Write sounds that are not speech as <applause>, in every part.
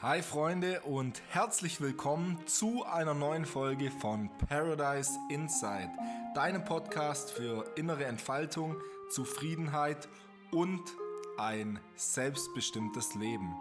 Hi Freunde und herzlich willkommen zu einer neuen Folge von Paradise Inside, deinem Podcast für innere Entfaltung, Zufriedenheit und ein selbstbestimmtes Leben.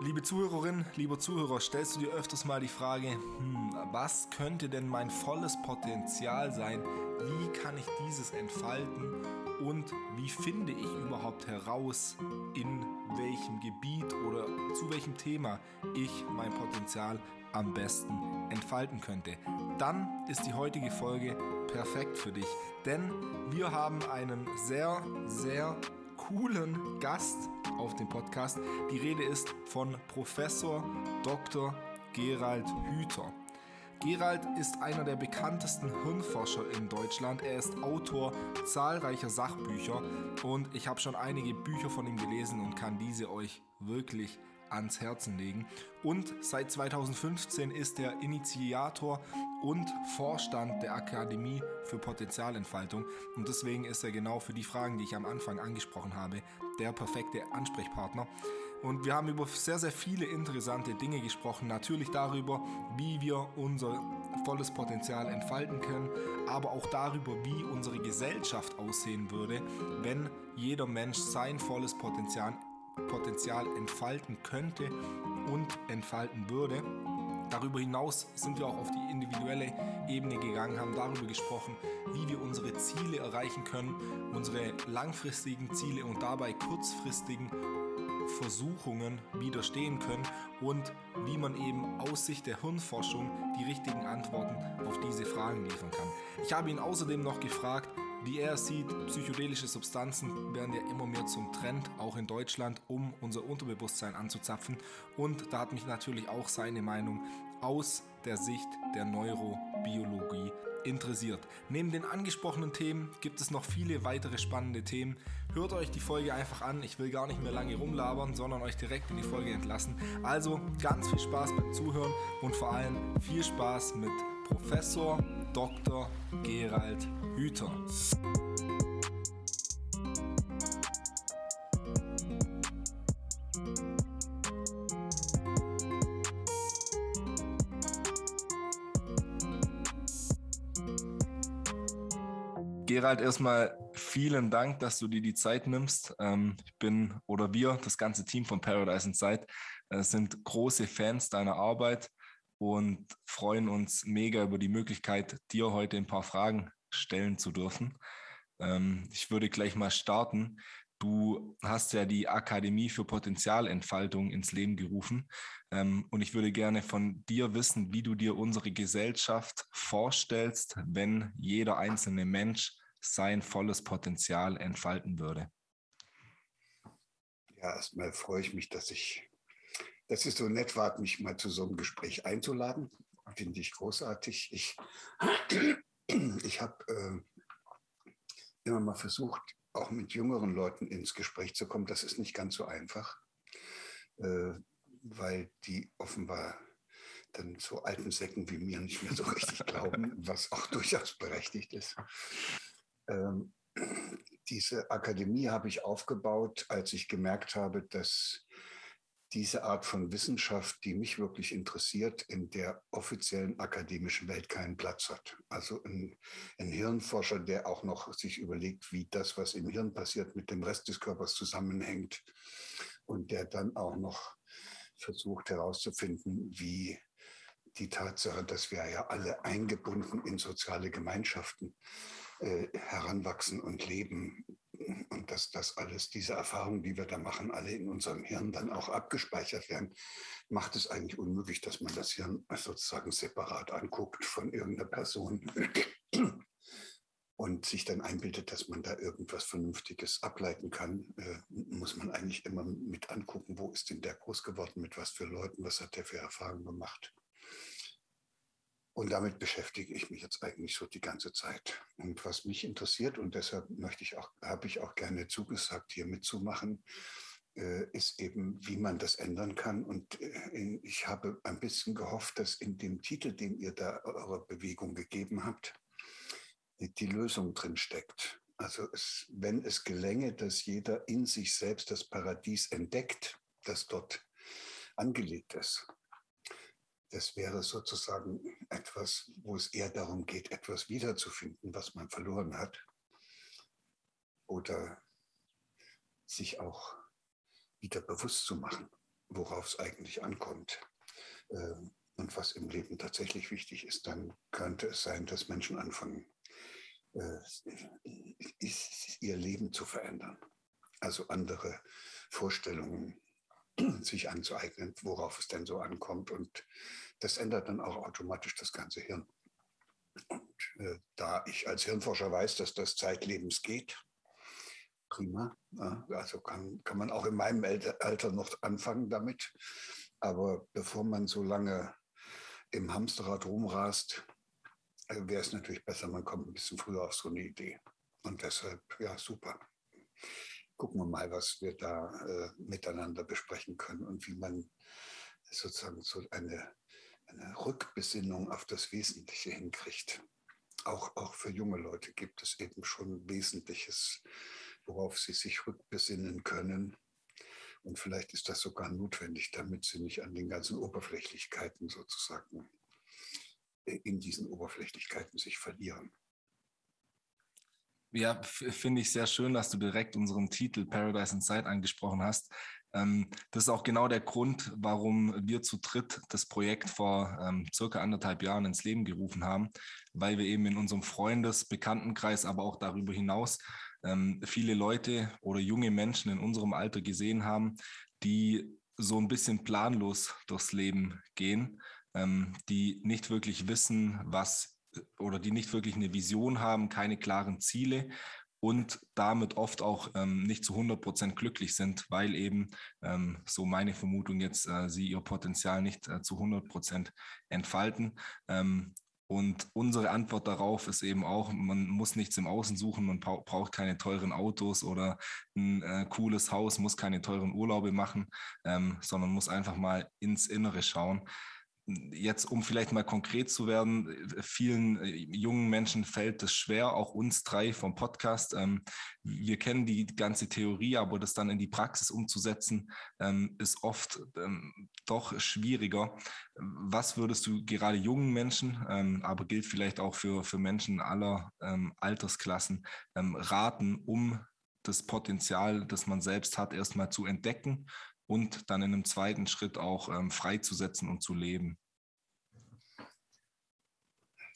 Liebe Zuhörerin, lieber Zuhörer, stellst du dir öfters mal die Frage, hm, was könnte denn mein volles Potenzial sein? Wie kann ich dieses entfalten? Und wie finde ich überhaupt heraus, in welchem Gebiet oder zu welchem Thema ich mein Potenzial am besten entfalten könnte? Dann ist die heutige Folge perfekt für dich, denn wir haben einen sehr, sehr coolen Gast auf dem Podcast. Die Rede ist von Professor Dr. Gerald Hüther. Gerald ist einer der bekanntesten Hirnforscher in Deutschland. Er ist Autor zahlreicher Sachbücher und ich habe schon einige Bücher von ihm gelesen und kann diese euch wirklich ans Herzen legen. Und seit 2015 ist er Initiator und Vorstand der Akademie für Potenzialentfaltung. Und deswegen ist er genau für die Fragen, die ich am Anfang angesprochen habe, der perfekte Ansprechpartner. Und wir haben über sehr, sehr viele interessante Dinge gesprochen. Natürlich darüber, wie wir unser volles Potenzial entfalten können, aber auch darüber, wie unsere Gesellschaft aussehen würde, wenn jeder Mensch sein volles Potenzial Potenzial entfalten könnte und entfalten würde. Darüber hinaus sind wir auch auf die individuelle Ebene gegangen, haben darüber gesprochen, wie wir unsere Ziele erreichen können, unsere langfristigen Ziele und dabei kurzfristigen Versuchungen widerstehen können und wie man eben aus Sicht der Hirnforschung die richtigen Antworten auf diese Fragen liefern kann. Ich habe ihn außerdem noch gefragt, wie er sieht, psychedelische Substanzen werden ja immer mehr zum Trend, auch in Deutschland, um unser Unterbewusstsein anzuzapfen. Und da hat mich natürlich auch seine Meinung aus der Sicht der Neurobiologie interessiert. Neben den angesprochenen Themen gibt es noch viele weitere spannende Themen. Hört euch die Folge einfach an. Ich will gar nicht mehr lange rumlabern, sondern euch direkt in die Folge entlassen. Also ganz viel Spaß beim Zuhören und vor allem viel Spaß mit Professor Dr. Gerald Hüter. Gerald, erstmal vielen Dank, dass du dir die Zeit nimmst. Ähm, ich bin oder wir, das ganze Team von Paradise Inside, äh, sind große Fans deiner Arbeit und freuen uns mega über die Möglichkeit, dir heute ein paar Fragen stellen zu dürfen. Ähm, ich würde gleich mal starten. Du hast ja die Akademie für Potenzialentfaltung ins Leben gerufen. Ähm, und ich würde gerne von dir wissen, wie du dir unsere Gesellschaft vorstellst, wenn jeder einzelne Mensch sein volles Potenzial entfalten würde? Ja, erstmal freue ich mich, dass ich, dass es so nett war, mich mal zu so einem Gespräch einzuladen. Finde ich großartig. Ich, <clears throat> ich habe äh, immer mal versucht, auch mit jüngeren Leuten ins Gespräch zu kommen. Das ist nicht ganz so einfach, äh, weil die offenbar dann so alten Säcken wie mir nicht mehr so richtig glauben, <laughs> was auch durchaus berechtigt ist. Ähm, diese Akademie habe ich aufgebaut, als ich gemerkt habe, dass diese Art von Wissenschaft, die mich wirklich interessiert, in der offiziellen akademischen Welt keinen Platz hat. Also ein, ein, Hirnforscher, der auch noch sich überlegt, wie das, was im Hirn passiert, mit dem Rest des Körpers zusammenhängt und der dann auch noch versucht herauszufinden, wie die Tatsache, dass wir ja alle eingebunden in soziale Gemeinschaften äh, heranwachsen und leben und dass das alles, diese Erfahrungen, die wir da machen, alle in unserem Hirn dann auch abgespeichert werden, macht es eigentlich unmöglich, dass man das Hirn sozusagen separat anguckt von irgendeiner Person <clears throat> und sich dann einbildet, dass man da irgendwas Vernünftiges ableiten kann, äh, muss man eigentlich immer mit angucken, wo ist denn der groß geworden, mit was für Leuten, was hat der für Erfahrungen gemacht. Und damit beschäftige ich mich jetzt eigentlich so die ganze Zeit. Und was mich interessiert, und deshalb möchte ich auch, habe ich auch gerne zugesagt, hier mitzumachen, äh, ist eben, wie man das ändern kann. Und äh, ich habe ein bisschen gehofft, dass in dem Titel, den ihr da eurer Bewegung gegeben habt, die Lösung drin steckt. Also es, wenn es gelänge, dass jeder in sich selbst das Paradies entdeckt, das dort angelegt ist. Das wäre sozusagen etwas, wo es eher darum geht, etwas wiederzufinden, was man verloren hat. Oder sich auch wieder bewusst zu machen, worauf es eigentlich ankommt ähm, und was im Leben tatsächlich wichtig ist, dann könnte es sein, dass Menschen anfangen, äh, ihr Leben zu verändern. Also andere Vorstellungen sich anzueignen, worauf es denn so ankommt. Und das ändert dann auch automatisch das ganze Hirn. Und äh, da ich als Hirnforscher weiß, dass das zeitlebens geht, prima. Ja, also kann, kann man auch in meinem Alter noch anfangen damit. Aber bevor man so lange im Hamsterrad rumrast, äh, wäre es natürlich besser, man kommt ein bisschen früher auf so eine Idee. Und deshalb, ja, super. Gucken wir mal, was wir da äh, miteinander besprechen können und wie man sozusagen so eine, eine Rückbesinnung auf das Wesentliche hinkriegt. Auch, auch für junge Leute gibt es eben schon Wesentliches, worauf sie sich rückbesinnen können. Und vielleicht ist das sogar notwendig, damit sie nicht an den ganzen Oberflächlichkeiten sozusagen äh, in diesen Oberflächlichkeiten sich verlieren. Ja, finde ich sehr schön, dass du direkt unseren Titel Paradise Inside angesprochen hast. Ähm, das ist auch genau der Grund, warum wir zu dritt das Projekt vor ähm, circa anderthalb Jahren ins Leben gerufen haben, weil wir eben in unserem Freundes-, Bekanntenkreis, aber auch darüber hinaus ähm, viele Leute oder junge Menschen in unserem Alter gesehen haben, die so ein bisschen planlos durchs Leben gehen, ähm, die nicht wirklich wissen, was oder die nicht wirklich eine Vision haben, keine klaren Ziele und damit oft auch ähm, nicht zu 100 Prozent glücklich sind, weil eben, ähm, so meine Vermutung jetzt, äh, sie ihr Potenzial nicht äh, zu 100 Prozent entfalten. Ähm, und unsere Antwort darauf ist eben auch, man muss nichts im Außen suchen, man braucht keine teuren Autos oder ein äh, cooles Haus, muss keine teuren Urlaube machen, ähm, sondern muss einfach mal ins Innere schauen jetzt, um vielleicht mal konkret zu werden, vielen äh, jungen Menschen fällt es schwer, auch uns drei vom Podcast. Ähm, wir kennen die ganze Theorie, aber das dann in die Praxis umzusetzen, ähm, ist oft ähm, doch schwieriger. Was würdest du gerade jungen Menschen, aber gilt vielleicht auch für, für Menschen aller Altersklassen, raten, um das Potenzial, das man selbst hat, erstmal zu entdecken und dann in einem zweiten Schritt auch ähm, freizusetzen und zu leben?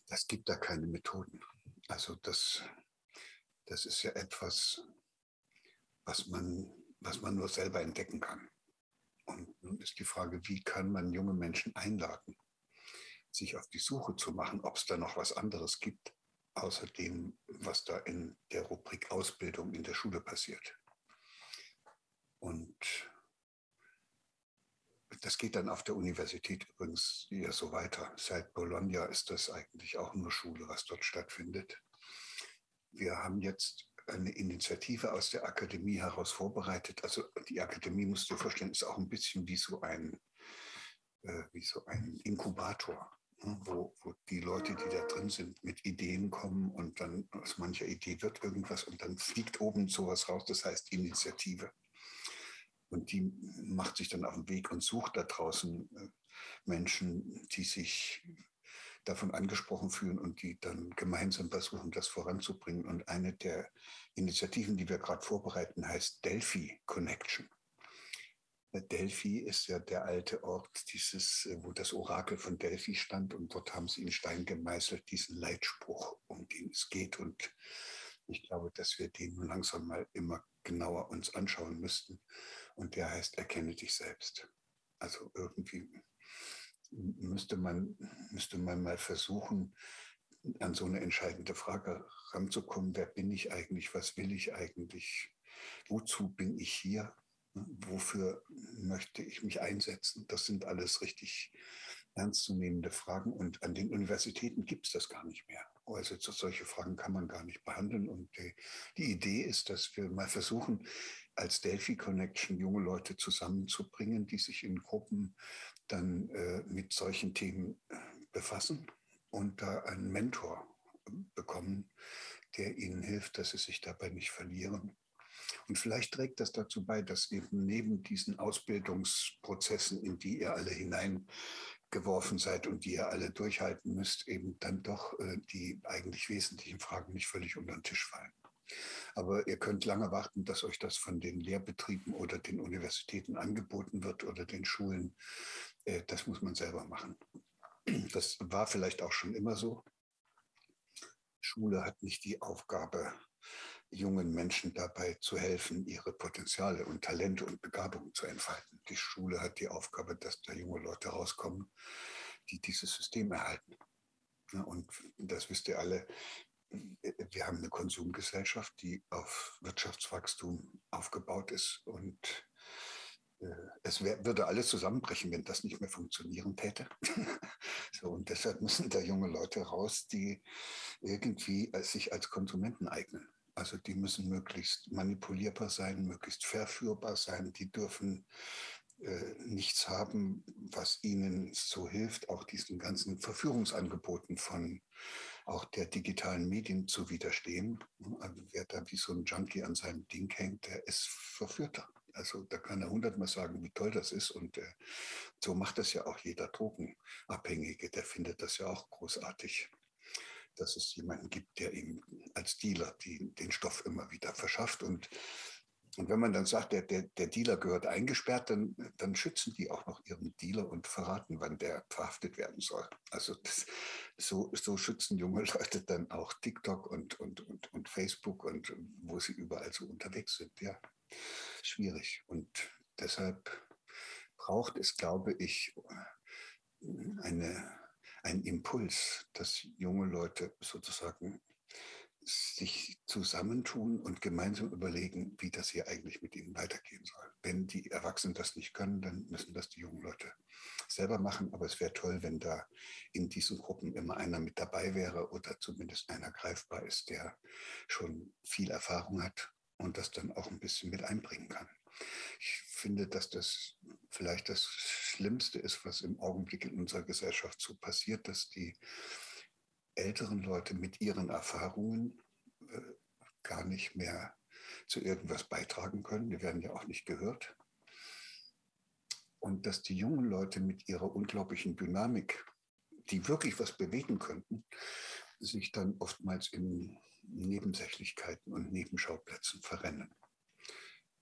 Es gibt da keine Methoden. Also das, das ist ja etwas, was man, was man nur selber entdecken kann. Und nun ist die Frage, wie kann man junge Menschen einladen, sich auf die Suche zu machen, ob es da noch was anderes gibt, außer dem, was da in der Rubrik Ausbildung in der Schule passiert. Und das geht dann auf der Universität übrigens ja so weiter. Seit Bologna ist das eigentlich auch nur Schule, was dort stattfindet. Wir haben jetzt eine Initiative aus der Akademie heraus vorbereitet. Also die Akademie, musst du dir vorstellen, ist auch ein bisschen wie so ein, äh, wie so ein Inkubator, ne? wo, wo die Leute, die da drin sind, mit Ideen kommen und dann aus mancher Idee wird irgendwas und dann fliegt oben sowas raus, das heißt Initiative. Und die macht sich dann auf den Weg und sucht da draußen äh, Menschen, die sich davon angesprochen fühlen und die dann gemeinsam versuchen, das voranzubringen. Und eine der Initiativen, die wir gerade vorbereiten, heißt Delphi Connection. Äh, Delphi ist ja der alte Ort, dieses, äh, wo das Orakel von Delphi stand und dort haben sie in Stein gemeißelt, diesen Leitspruch, um den es geht. Und ich glaube, dass wir den langsam mal immer genauer uns anschauen müssten und der heißt Erkenne dich selbst. Also irgendwie müsste man, müsste man mal versuchen, an so eine entscheidende Frage ranzukommen, wer bin ich eigentlich, was will ich eigentlich, wozu bin ich hier, wofür möchte ich mich einsetzen. Das sind alles richtig ernstzunehmende Fragen und an den Universitäten gibt es das gar nicht mehr. Also solche Fragen kann man gar nicht behandeln und die, die Idee ist, dass wir mal versuchen, als Delphi Connection junge Leute zusammenzubringen, die sich in Gruppen dann äh, mit solchen Themen äh, befassen und da einen Mentor bekommen, der ihnen hilft, dass sie sich dabei nicht verlieren. Und vielleicht trägt das dazu bei, dass eben neben diesen Ausbildungsprozessen, in die ihr alle hineingeworfen seid und die ihr alle durchhalten müsst, eben dann doch äh, die eigentlich wesentlichen Fragen nicht völlig unter den Tisch fallen. Aber ihr könnt lange warten, dass euch das von den Lehrbetrieben oder den Universitäten angeboten wird oder den Schulen. Äh, das muss man selber machen. Das war vielleicht auch schon immer so. Schule hat nicht die Aufgabe, jungen Menschen dabei zu helfen, ihre Potenziale und Talente und Begabungen zu entfalten. Die Schule hat die Aufgabe, dass da junge Leute rauskommen, die dieses System erhalten. Und das wisst ihr alle, wir haben eine Konsumgesellschaft, die auf Wirtschaftswachstum aufgebaut ist und äh, es wär, würde alles zusammenbrechen, wenn das nicht mehr funktionieren täte. <laughs> so, und deshalb müssen da junge Leute raus, die irgendwie sich als Konsumenten eignen. Also die müssen möglichst manipulierbar sein, möglichst verführbar sein. Die dürfen äh, nichts haben, was ihnen so hilft, auch diesen ganzen Verführungsangeboten von auch der digitalen Medien zu widerstehen. Also wer da wie so ein Junkie an seinem Ding hängt, der ist verführter. Also da kann er hundertmal sagen, wie toll das ist. Und äh, so macht das ja auch jeder Drogenabhängige. Der findet das ja auch großartig, dass es jemanden gibt, der ihm als Dealer die, den Stoff immer wieder verschafft. Und und wenn man dann sagt, der, der, der Dealer gehört eingesperrt, dann, dann schützen die auch noch ihren Dealer und verraten, wann der verhaftet werden soll. Also das, so, so schützen junge <laughs> Leute dann auch TikTok und, und, und, und Facebook und wo sie überall so unterwegs sind. Ja, schwierig. Und deshalb braucht es, glaube ich, eine, einen Impuls, dass junge Leute sozusagen sich zusammentun und gemeinsam überlegen, wie das hier eigentlich mit ihnen weitergehen soll. Wenn die Erwachsenen das nicht können, dann müssen das die jungen Leute selber machen. Aber es wäre toll, wenn da in diesen Gruppen immer einer mit dabei wäre oder zumindest einer greifbar ist, der schon viel Erfahrung hat und das dann auch ein bisschen mit einbringen kann. Ich finde, dass das vielleicht das Schlimmste ist, was im Augenblick in unserer Gesellschaft so passiert, dass die älteren Leute mit ihren Erfahrungen äh, gar nicht mehr zu irgendwas beitragen können. Die werden ja auch nicht gehört. Und dass die jungen Leute mit ihrer unglaublichen Dynamik, die wirklich was bewegen könnten, sich dann oftmals in Nebensächlichkeiten und Nebenschauplätzen verrennen.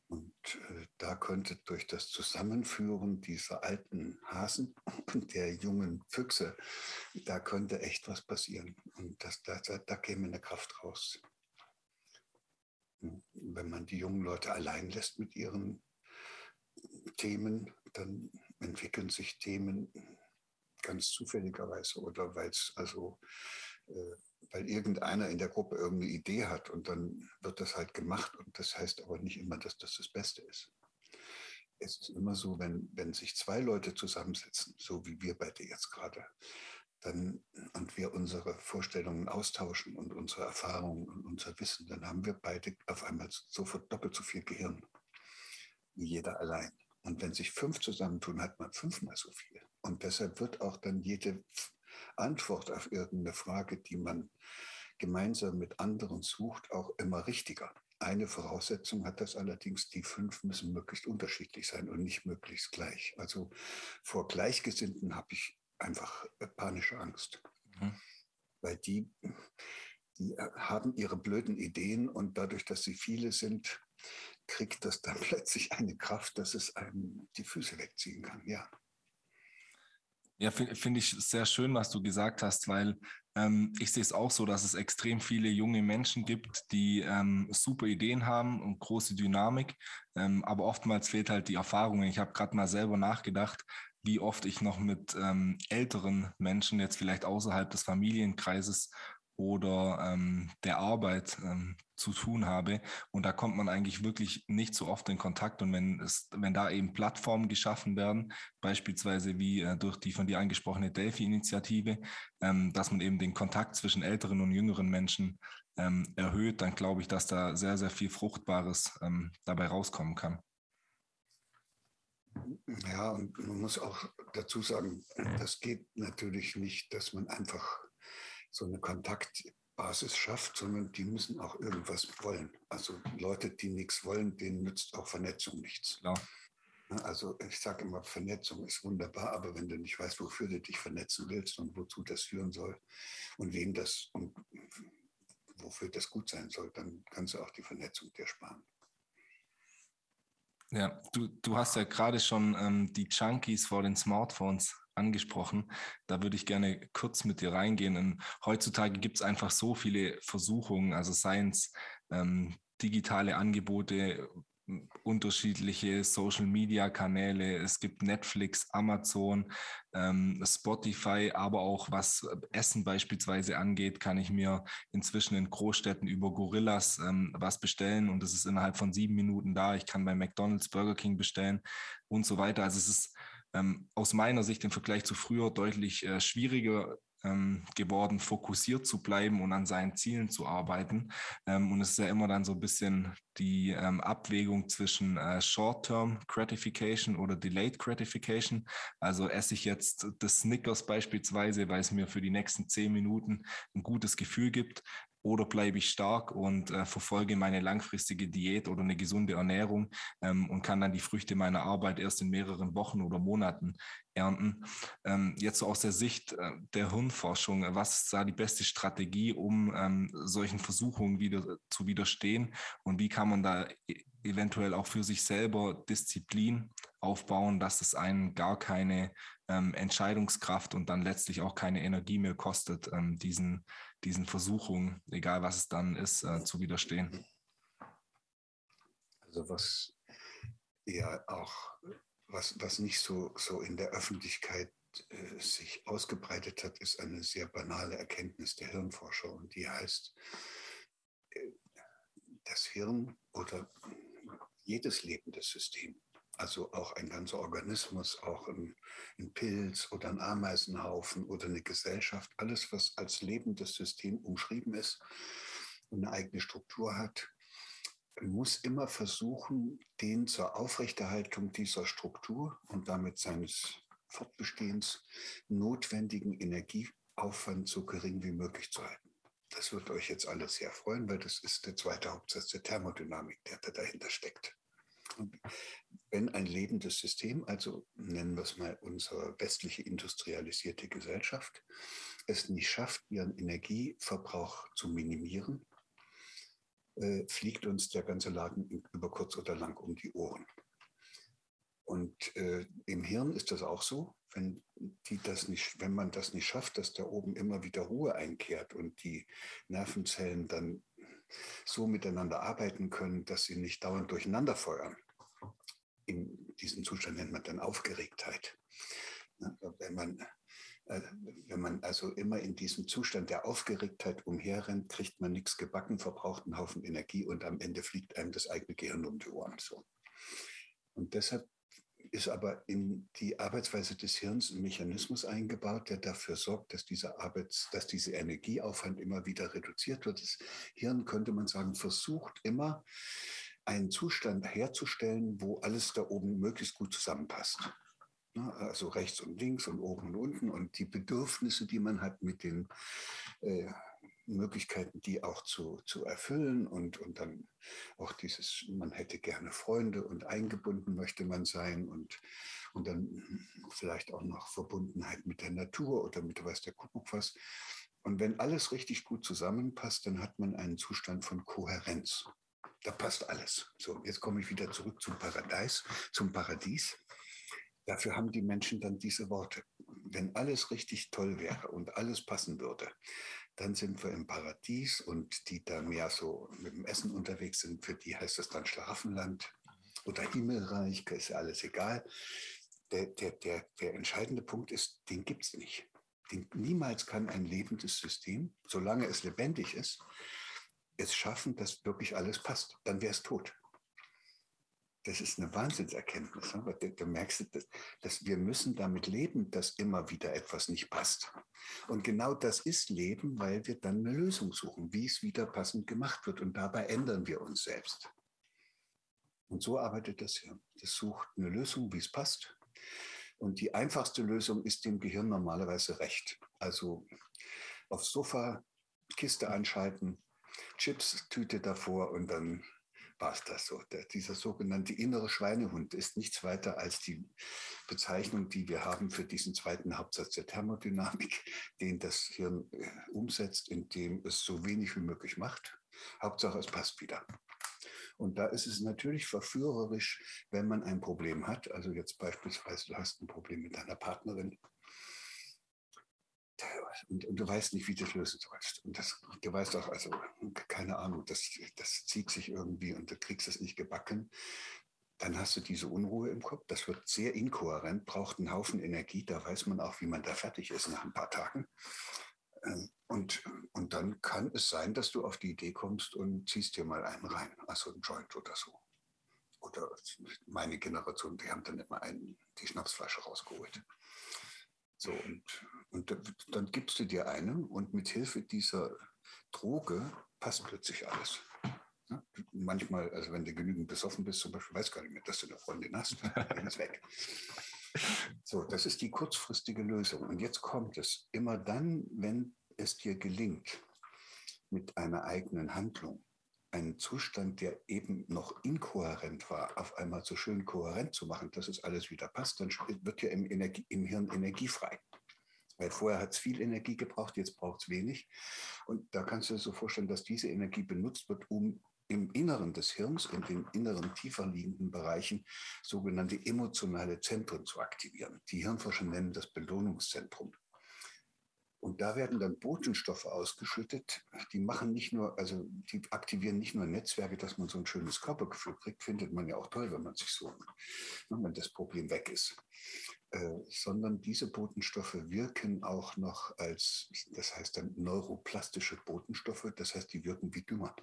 Und äh, da könnte durch das Zusammenführen dieser alten Hasen <laughs> und der jungen Füchse, da könnte echt was passieren. Und das, da, da käme eine Kraft raus. Wenn man die jungen Leute allein lässt mit ihren Themen, dann entwickeln sich Themen ganz zufälligerweise oder weil es also äh, weil irgendeiner in der Gruppe irgendeine Idee hat und dann wird das halt gemacht und das heißt aber nicht immer, dass das das Beste ist. Es ist immer so, wenn, wenn sich zwei Leute zusammensetzen, so wie wir beide jetzt gerade, dann und wir unsere Vorstellungen austauschen und unsere Erfahrungen und unser Wissen, dann haben wir beide auf einmal sofort doppelt so viel Gehirn wie jeder allein. Und wenn sich fünf zusammentun, hat man fünfmal so viel. Und deshalb wird auch dann jede Antwort auf irgendeine Frage, die man gemeinsam mit anderen sucht, auch immer richtiger. Eine Voraussetzung hat das allerdings, die fünf müssen möglichst unterschiedlich sein und nicht möglichst gleich. Also vor Gleichgesinnten habe ich einfach äh, panische Angst, mhm. weil die, die äh, haben ihre blöden Ideen und dadurch, dass sie viele sind, kriegt das dann <laughs> plötzlich eine Kraft, dass es einem die Füße wegziehen kann. Ja. Ja, finde find ich sehr schön, was du gesagt hast, weil ähm, ich sehe es auch so, dass es extrem viele junge Menschen gibt, die ähm, super Ideen haben und große Dynamik, ähm, aber oftmals fehlt halt die Erfahrung. Ich habe gerade mal selber nachgedacht, wie oft ich noch mit ähm, älteren Menschen jetzt vielleicht außerhalb des Familienkreises oder ähm, der Arbeit ähm, zu tun habe. Und da kommt man eigentlich wirklich nicht so oft in Kontakt. Und wenn es, wenn da eben Plattformen geschaffen werden, beispielsweise wie äh, durch die von dir angesprochene Delphi-Initiative, ähm, dass man eben den Kontakt zwischen älteren und jüngeren Menschen ähm, erhöht, dann glaube ich, dass da sehr, sehr viel Fruchtbares ähm, dabei rauskommen kann. Ja, und man muss auch dazu sagen, das geht natürlich nicht, dass man einfach so eine Kontakt Basis schafft, sondern die müssen auch irgendwas wollen. Also Leute, die nichts wollen, denen nützt auch Vernetzung nichts. Klar. Also ich sage immer, Vernetzung ist wunderbar, aber wenn du nicht weißt, wofür du dich vernetzen willst und wozu das führen soll und wem das und wofür das gut sein soll, dann kannst du auch die Vernetzung dir sparen. Ja, du, du hast ja gerade schon ähm, die Junkies vor den Smartphones angesprochen. Da würde ich gerne kurz mit dir reingehen. Und heutzutage gibt es einfach so viele Versuchungen, also seien es ähm, digitale Angebote, unterschiedliche Social-Media-Kanäle. Es gibt Netflix, Amazon, ähm, Spotify, aber auch was Essen beispielsweise angeht, kann ich mir inzwischen in Großstädten über Gorillas ähm, was bestellen und es ist innerhalb von sieben Minuten da. Ich kann bei McDonald's, Burger King bestellen und so weiter. Also es ist ähm, aus meiner Sicht im Vergleich zu früher deutlich äh, schwieriger ähm, geworden, fokussiert zu bleiben und an seinen Zielen zu arbeiten. Ähm, und es ist ja immer dann so ein bisschen die ähm, Abwägung zwischen äh, Short-Term Gratification oder Delayed Gratification. Also esse ich jetzt das Snickers beispielsweise, weil es mir für die nächsten zehn Minuten ein gutes Gefühl gibt, oder bleibe ich stark und äh, verfolge meine langfristige Diät oder eine gesunde Ernährung ähm, und kann dann die Früchte meiner Arbeit erst in mehreren Wochen oder Monaten ernten. Ähm, jetzt so aus der Sicht äh, der Hirnforschung, was ist da die beste Strategie, um ähm, solchen Versuchungen wieder zu widerstehen und wie kann man da e-, eventuell auch für sich selber Disziplin aufbauen, dass es einen gar keine ähm, Entscheidungskraft und dann letztlich auch keine Energie mehr kostet, ähm, diesen diesen Versuchungen, egal was es dann ist, äh, zu widerstehen. Also was ja auch, was, was nicht so, so in der Öffentlichkeit äh, sich ausgebreitet hat, ist eine sehr banale Erkenntnis der Hirnforscher und die heißt, äh, das Hirn oder jedes lebende System also auch ein ganzer Organismus, auch ein, ein, Pilz oder ein Ameisenhaufen oder eine Gesellschaft, alles, was als lebendes System umschrieben ist und eine eigene Struktur hat, muss immer versuchen, den zur Aufrechterhaltung dieser Struktur und damit seines Fortbestehens notwendigen Energieaufwand so gering wie möglich zu halten. Das wird euch jetzt alles sehr freuen, weil das ist der zweite Hauptsatz der Thermodynamik, der da dahinter steckt. Wenn ein lebendes System, also nennen wir es mal unsere westliche industrialisierte Gesellschaft, es nicht schafft, ihren Energieverbrauch zu minimieren, äh, fliegt uns der ganze Laden über kurz oder lang um die Ohren. Und äh, im Hirn ist das auch so, wenn, die das nicht, wenn man das nicht schafft, dass da oben immer wieder Ruhe einkehrt und die Nervenzellen dann so miteinander arbeiten können, dass sie nicht dauernd durcheinander feuern. In diesem Zustand nennt man dann Aufgeregtheit. Wenn man, äh, wenn man also immer in diesem Zustand der Aufgeregtheit umherrennt, kriegt man nichts gebacken, verbraucht einen Haufen Energie und am Ende fliegt einem das eigene Gehirn um die Ohren. So. Und deshalb ist aber in die Arbeitsweise des Hirns ein Mechanismus eingebaut, der dafür sorgt, dass dieser Arbeits-, dass diese Energieaufwand immer wieder reduziert wird. Das Hirn, könnte man sagen, versucht immer einen Zustand herzustellen, wo alles da oben möglichst gut zusammenpasst. Also rechts und links und oben und unten und die Bedürfnisse, die man hat mit den äh, Möglichkeiten, die auch zu, zu erfüllen und, und dann auch dieses, man hätte gerne Freunde und eingebunden möchte man sein und, und dann vielleicht auch noch Verbundenheit mit der Natur oder mit was der Kuckuck was. Und wenn alles richtig gut zusammenpasst, dann hat man einen Zustand von Kohärenz. Da passt alles. So, jetzt komme ich wieder zurück zum Paradies, zum Paradies. Dafür haben die Menschen dann diese Worte. Wenn alles richtig toll wäre und alles passen würde, dann sind wir im Paradies und die da mehr so mit dem Essen unterwegs sind, für die heißt es dann Schlafenland oder Himmelreich, ist ja alles egal. Der, der, der, der entscheidende Punkt ist, den gibt es nicht. Den, niemals kann ein lebendes System, solange es lebendig ist, es schaffen, dass wirklich alles passt. Dann wäre es tot das ist eine Wahnsinnserkenntnis. Ne? Du merkst, dass, dass wir müssen damit leben, dass immer wieder etwas nicht passt. Und genau das ist Leben, weil wir dann eine Lösung suchen, wie es wieder passend gemacht wird. Und dabei ändern wir uns selbst. Und so arbeitet das Hirn. Das sucht eine Lösung, wie es passt. Und die einfachste Lösung ist dem Gehirn normalerweise recht. Also aufs Sofa Kiste anschalten, Chips-Tüte davor und dann war es das so. Der, dieser sogenannte innere Schweinehund ist nichts weiter als die Bezeichnung, die wir haben für diesen zweiten Hauptsatz der Thermodynamik, den das Hirn äh, umsetzt, indem es so wenig wie möglich macht. Hauptsache, es passt wieder. Und da ist es natürlich verführerisch, wenn man ein Problem hat. Also jetzt beispielsweise, du hast ein Problem mit deiner Partnerin und, und, du weißt nicht, wie du das lösen sollst. Und das, du weißt auch, also keine Ahnung, das, das zieht sich irgendwie und du kriegst es nicht gebacken. Dann hast du diese Unruhe im Kopf. Das wird sehr inkohärent, braucht einen Haufen Energie. Da weiß man auch, wie man da fertig ist nach ein paar Tagen. Ähm, und, und dann kann es sein, dass du auf die Idee kommst und ziehst dir mal einen rein, also einen Joint oder so. Oder meine Generation, die haben dann immer einen, die Schnapsflasche rausgeholt. So, und, und dann gibst du dir eine und mit Hilfe dieser Droge passt plötzlich alles. Ja, manchmal, also wenn du genügend besoffen bist, zum Beispiel, weiß gar nicht mehr, dass du eine Freundin hast, <laughs> dann ist weg. So, das ist die kurzfristige Lösung. Und jetzt kommt es immer dann, wenn es dir gelingt, mit einer eigenen Handlung einen Zustand, der eben noch inkohärent war, auf einmal so schön kohärent zu machen, dass es alles wieder passt, dann wird ja im, Energie, im Hirn Energie frei. Weil vorher hat es viel Energie gebraucht, jetzt braucht es wenig. Und da kannst du dir so vorstellen, dass diese Energie benutzt wird, um im Inneren des Hirns, in den inneren tiefer liegenden Bereichen, sogenannte emotionale Zentren zu aktivieren. Die Hirnforscher nennen das Belohnungszentrum. Und da werden dann Botenstoffe ausgeschüttet, die machen nicht nur, also die aktivieren nicht nur Netzwerke, dass man so ein schönes Körpergefühl kriegt, findet man ja auch toll, wenn man sich so, wenn das Problem weg ist. Äh, sondern diese Botenstoffe wirken auch noch als, das heißt dann neuroplastische Botenstoffe, das heißt, die wirken wie Dünger.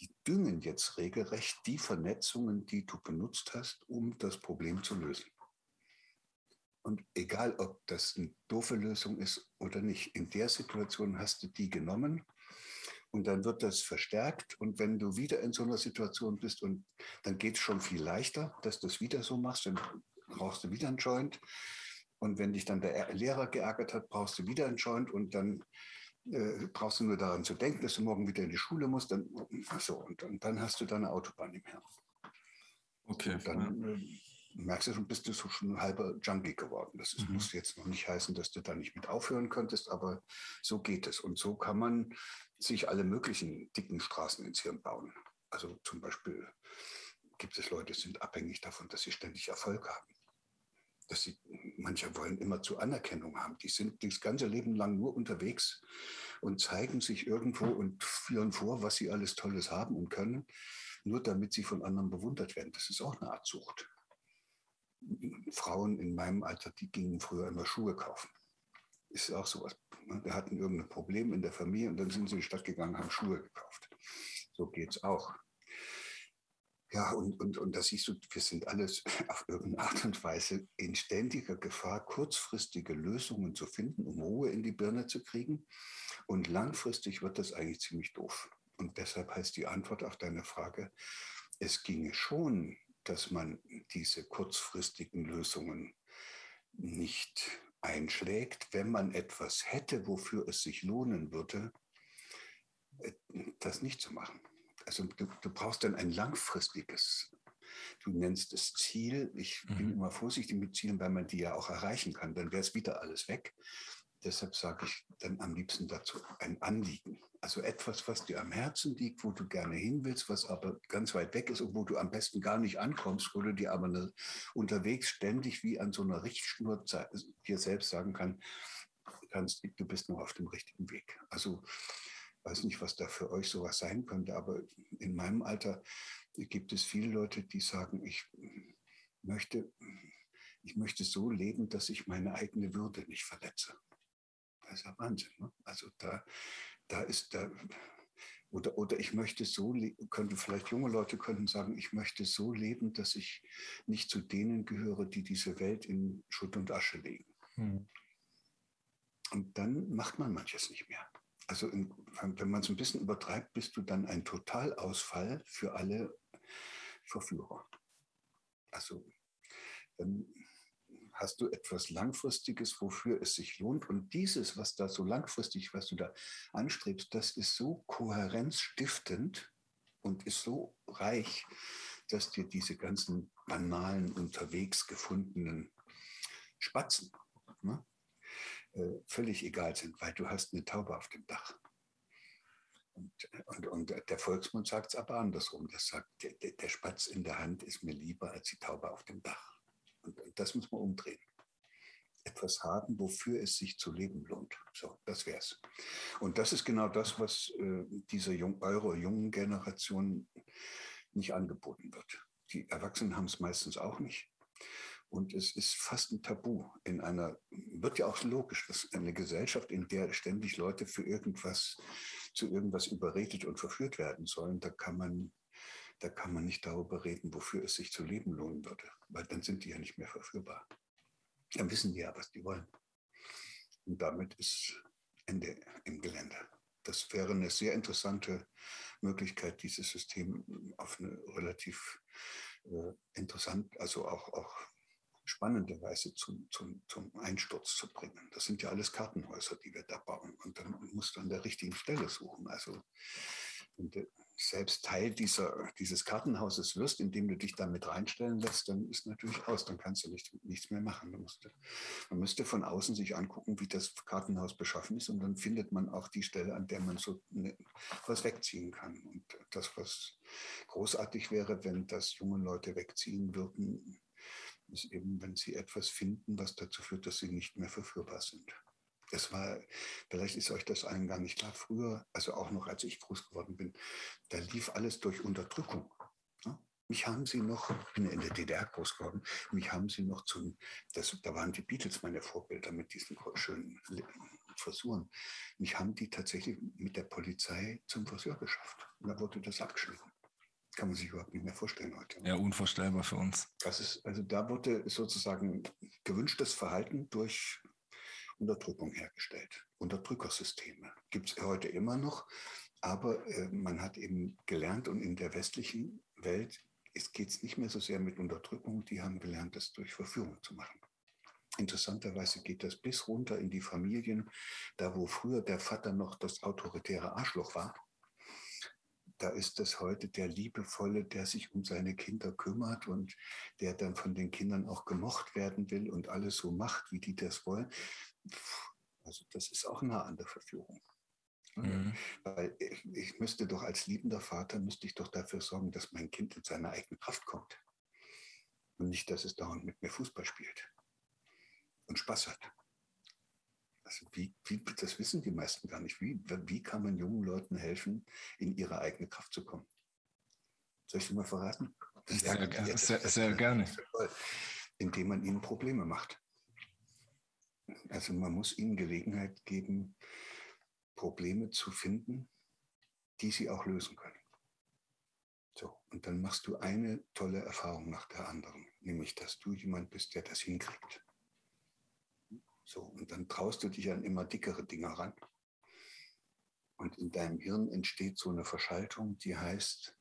Die düngen jetzt regelrecht die Vernetzungen, die du benutzt hast, um das Problem zu lösen. Und egal, ob das eine doofe Lösung ist oder nicht, in der Situation hast du die genommen und dann wird das verstärkt. Und wenn du wieder in so einer Situation bist und dann geht es schon viel leichter, dass du es wieder so machst, dann brauchst du wieder einen Joint. Und wenn dich dann der Lehrer geärgert hat, brauchst du wieder einen Joint und dann äh, brauchst du nur daran zu denken, dass du morgen wieder in die Schule musst. Dann, so, und, und dann hast du deine Autobahn im Hirn. Okay. Und dann, äh, merkst du schon, bist du so schon ein halber Junkie geworden. Das ist, mhm. muss jetzt noch nicht heißen, dass du da nicht mit aufhören könntest, aber so geht es. Und so kann man sich alle möglichen dicken Straßen ins Hirn bauen. Also zum Beispiel gibt es Leute, die sind abhängig davon, dass sie ständig Erfolg haben. Dass sie, manche wollen immer zu Anerkennung haben. Die sind das ganze Leben lang nur unterwegs und zeigen sich irgendwo und führen vor, was sie alles Tolles haben und können, nur damit sie von anderen bewundert werden. Das ist auch eine Art Sucht. Frauen in meinem Alter, die gingen früher immer Schuhe kaufen. Ist auch sowas. Ne? Wir hatten irgendein Problem in der Familie und dann sind sie in die Stadt gegangen, haben Schuhe gekauft. So geht es auch. Ja, und, und, und da siehst du, wir sind alles <laughs> auf irgendeine Art und Weise in ständiger Gefahr, kurzfristige Lösungen zu finden, um Ruhe in die Birne zu kriegen. Und langfristig wird das eigentlich ziemlich doof. Und deshalb heißt die Antwort auf deine Frage, es ginge schon dass man diese kurzfristigen Lösungen nicht einschlägt, wenn man etwas hätte, wofür es sich lohnen würde, äh, das nicht zu machen. Also du, du brauchst dann ein langfristiges, du nennst es Ziel. Ich mhm. bin immer vorsichtig mit Zielen, weil man die ja auch erreichen kann. Dann wäre es wieder alles weg. Deshalb sage ich dann am liebsten dazu ein Anliegen. Also etwas, was dir am Herzen liegt, wo du gerne hin willst, was aber ganz weit weg ist und wo du am besten gar nicht ankommst, wo du dir aber eine, unterwegs ständig wie an so einer Richtschnur dir selbst sagen kann, kannst, du bist noch auf dem richtigen Weg. Also weiß nicht, was da für euch sowas sein könnte, aber in meinem Alter gibt es viele Leute, die sagen, ich möchte, ich möchte so leben, dass ich meine eigene Würde nicht verletze. Das ist ja Wahnsinn. Ne? Also da, da ist da, oder, oder ich möchte so, könnte vielleicht junge Leute könnten sagen, ich möchte so leben, dass ich nicht zu denen gehöre, die diese Welt in Schutt und Asche legen. Hm. Und dann macht man manches nicht mehr. Also in, wenn man es ein bisschen übertreibt, bist du dann ein Totalausfall für alle Verführer. Also dann hast du etwas Langfristiges, wofür es sich lohnt. Und dieses, was da so langfristig, was du da anstrebst, das ist so kohärenzstiftend und ist so reich, dass dir diese ganzen banalen, unterwegs gefundenen Spatzen ne, äh, völlig egal sind, weil du hast eine Taube auf dem Dach. Und, und, und der Volksmund sagt es aber andersrum. Das sagt, der, der, Spatz in der Hand ist mir lieber als die Taube auf dem Dach. Das muss man umdrehen. Etwas haben, wofür es sich zu leben lohnt. So, das wäre es. Und das ist genau das, was äh, dieser jung, eurer jungen Generation nicht angeboten wird. Die Erwachsenen haben es meistens auch nicht. Und es ist fast ein Tabu in einer, wird ja auch logisch, dass eine Gesellschaft, in der ständig Leute für irgendwas, zu irgendwas überredet und verführt werden sollen, da kann man, da kann man nicht darüber reden, wofür es sich zu leben lohnen würde, weil dann sind die ja nicht mehr verführbar. Dann wissen die ja, was die wollen. Und damit ist Ende im Gelände. Das wäre eine sehr interessante Möglichkeit, dieses System auf eine relativ äh, interessant, also auch, auch spannende Weise zum, zum, zum Einsturz zu bringen. Das sind ja alles Kartenhäuser, die wir da bauen. Und dann musst du an der richtigen Stelle suchen. Also wenn du selbst Teil dieser, dieses Kartenhauses wirst, indem du dich damit reinstellen lässt, dann ist natürlich aus, dann kannst du nicht, nichts mehr machen. Müsste, man müsste von außen sich angucken, wie das Kartenhaus beschaffen ist und dann findet man auch die Stelle, an der man so ne, was wegziehen kann. Und das, was großartig wäre, wenn das junge Leute wegziehen würden, ist eben, wenn sie etwas finden, was dazu führt, dass sie nicht mehr verführbar sind. Das war, vielleicht ist euch das allen gar nicht klar, früher, also auch noch als ich groß geworden bin, da lief alles durch Unterdrückung. Mich haben sie noch, ich bin in der DDR groß geworden, mich haben sie noch zum, das, da waren die Beatles meine Vorbilder mit diesen schönen Frisuren. Mich haben die tatsächlich mit der Polizei zum Friseur geschafft. Und da wurde das abgeschnitten kann man sich überhaupt nicht mehr vorstellen heute. Ja, unvorstellbar für uns. Das ist, also da wurde sozusagen gewünschtes Verhalten durch Unterdrückung hergestellt. Unterdrückersysteme gibt es heute immer noch, aber äh, man hat eben gelernt und in der westlichen Welt geht es nicht mehr so sehr mit Unterdrückung, die haben gelernt, das durch Verführung zu machen. Interessanterweise geht das bis runter in die Familien, da wo früher der Vater noch das autoritäre Arschloch war, da ist es heute der Liebevolle, der sich um seine Kinder kümmert und der dann von den Kindern auch gemocht werden will und alles so macht, wie die das wollen. Also das ist auch nah an der Verführung. Mhm. Weil ich, ich, müsste doch als liebender Vater, müsste ich doch dafür sorgen, dass mein Kind in seine eigene Kraft kommt. Und nicht, dass es dauernd mit mir Fußball spielt und Spaß hat. Also wie, wie, das wissen die meisten gar nicht. Wie, wie kann man jungen Leuten helfen, in ihre eigene Kraft zu kommen? Soll ich dir mal verraten? Sehr, ja, gerne, sehr, sehr gerne. Indem man ihnen Probleme macht. Also man muss ihnen Gelegenheit geben, Probleme zu finden, die sie auch lösen können. So, und dann machst du eine tolle Erfahrung nach der anderen, nämlich dass du jemand bist, der das hinkriegt. So, und dann traust du dich an immer dickere Dinger ran. Und in deinem Hirn entsteht so eine Verschaltung, die heißt,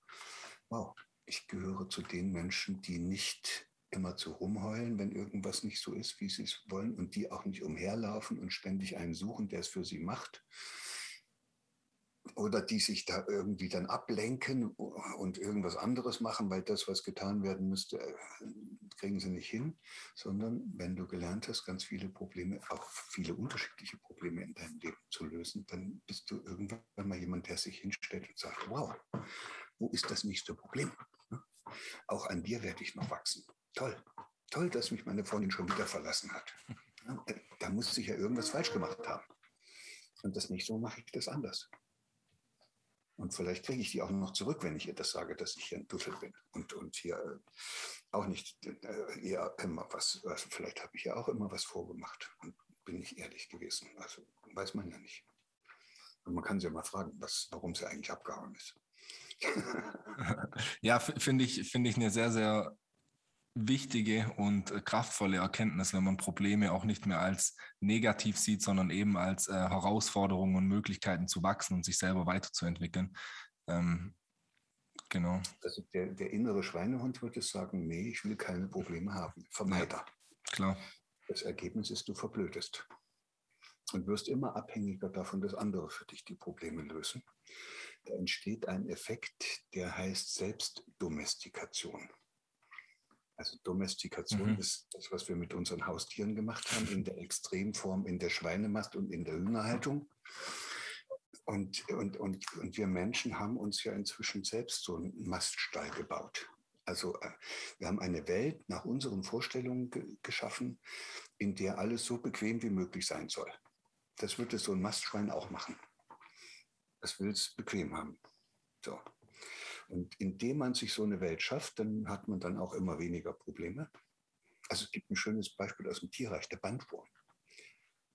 wow, ich gehöre zu den Menschen, die nicht immer zu rumheulen, wenn irgendwas nicht so ist, wie sie es wollen, und die auch nicht umherlaufen und ständig einen suchen, der es für sie macht, oder die sich da irgendwie dann ablenken und irgendwas anderes machen, weil das, was getan werden müsste, äh, kriegen sie nicht hin, sondern wenn du gelernt hast, ganz viele Probleme, auch viele unterschiedliche Probleme in deinem Leben zu lösen, dann bist du irgendwann mal jemand, der sich hinstellt und sagt, wow, wo ist das nächste Problem? Auch an dir werde ich noch wachsen. Toll, toll, dass mich meine Freundin schon wieder verlassen hat. Da muss ich ja irgendwas falsch gemacht haben. Und das nicht so mache ich das anders. Und vielleicht kriege ich die auch noch zurück, wenn ich ihr das sage, dass ich hier ein Dussel bin und, und hier äh, auch nicht äh, ihr immer was, also vielleicht habe ich ja auch immer was vorgemacht und bin nicht ehrlich gewesen. Also weiß man ja nicht. Und man kann sie ja mal fragen, was, warum sie eigentlich abgehauen ist. <laughs> ja, finde ich, finde ich eine sehr, sehr wichtige und äh, kraftvolle Erkenntnis, wenn man Probleme auch nicht mehr als negativ sieht, sondern eben als äh, Herausforderungen und Möglichkeiten zu wachsen und sich selber weiterzuentwickeln. Ähm, genau. Also der, der innere Schweinehund würde sagen, nee, ich will keine Probleme haben. Vermeider. Ja, klar. Das Ergebnis ist, du verblödest und wirst immer abhängiger davon, dass andere für dich die Probleme lösen. Da entsteht ein Effekt, der heißt Selbstdomestikation. Also Domestikation mhm. ist das, was wir mit unseren Haustieren gemacht haben, in der Extremform in der Schweinemast und in der Hühnerhaltung. Und, und, und, und wir Menschen haben uns ja inzwischen selbst so einen Maststall gebaut. Also äh, wir haben eine Welt nach unseren Vorstellungen ge geschaffen, in der alles so bequem wie möglich sein soll. Das würde so ein Mastschwein auch machen. Das will es bequem haben. So. Und indem man sich so eine Welt schafft, dann hat man dann auch immer weniger Probleme. Also es gibt ein schönes Beispiel aus dem Tierreich, der Bandwurm.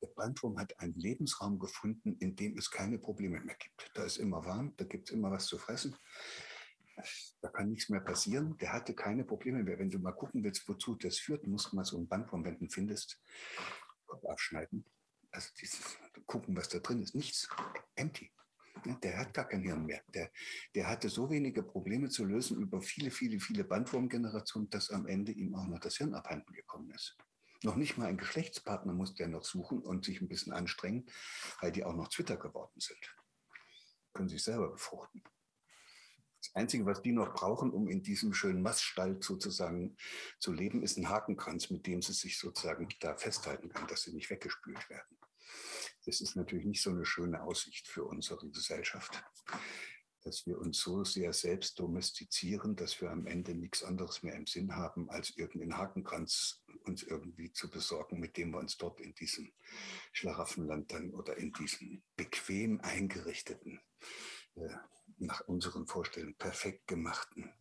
Der Bandwurm hat einen Lebensraum gefunden, in dem es keine Probleme mehr gibt. Da ist immer warm, da gibt es immer was zu fressen. Da kann nichts mehr passieren. Der hatte keine Probleme mehr. Wenn du mal gucken willst, wozu das führt, musst du mal so einen Bandwurm, wenn du findest, abschneiden. Also dieses gucken, was da drin ist. Nichts. Empty. Der hat gar kein Hirn mehr. Der, der hatte so wenige Probleme zu lösen über viele, viele, viele Bandwurmgenerationen, dass am Ende ihm auch noch das Hirn abhanden gekommen ist. Noch nicht mal einen Geschlechtspartner muss der noch suchen und sich ein bisschen anstrengen, weil die auch noch Twitter geworden sind. Können sich selber befruchten. Das Einzige, was die noch brauchen, um in diesem schönen Maststall sozusagen zu leben, ist ein Hakenkranz, mit dem sie sich sozusagen da festhalten kann, dass sie nicht weggespült werden. Das ist natürlich nicht so eine schöne Aussicht für unsere Gesellschaft, dass wir uns so sehr selbst domestizieren, dass wir am Ende nichts anderes mehr im Sinn haben, als irgendeinen Hakenkranz uns irgendwie zu besorgen, mit dem wir uns dort in diesem Schlaraffenland dann oder in diesem bequem eingerichteten, äh, nach unseren Vorstellungen perfekt gemachten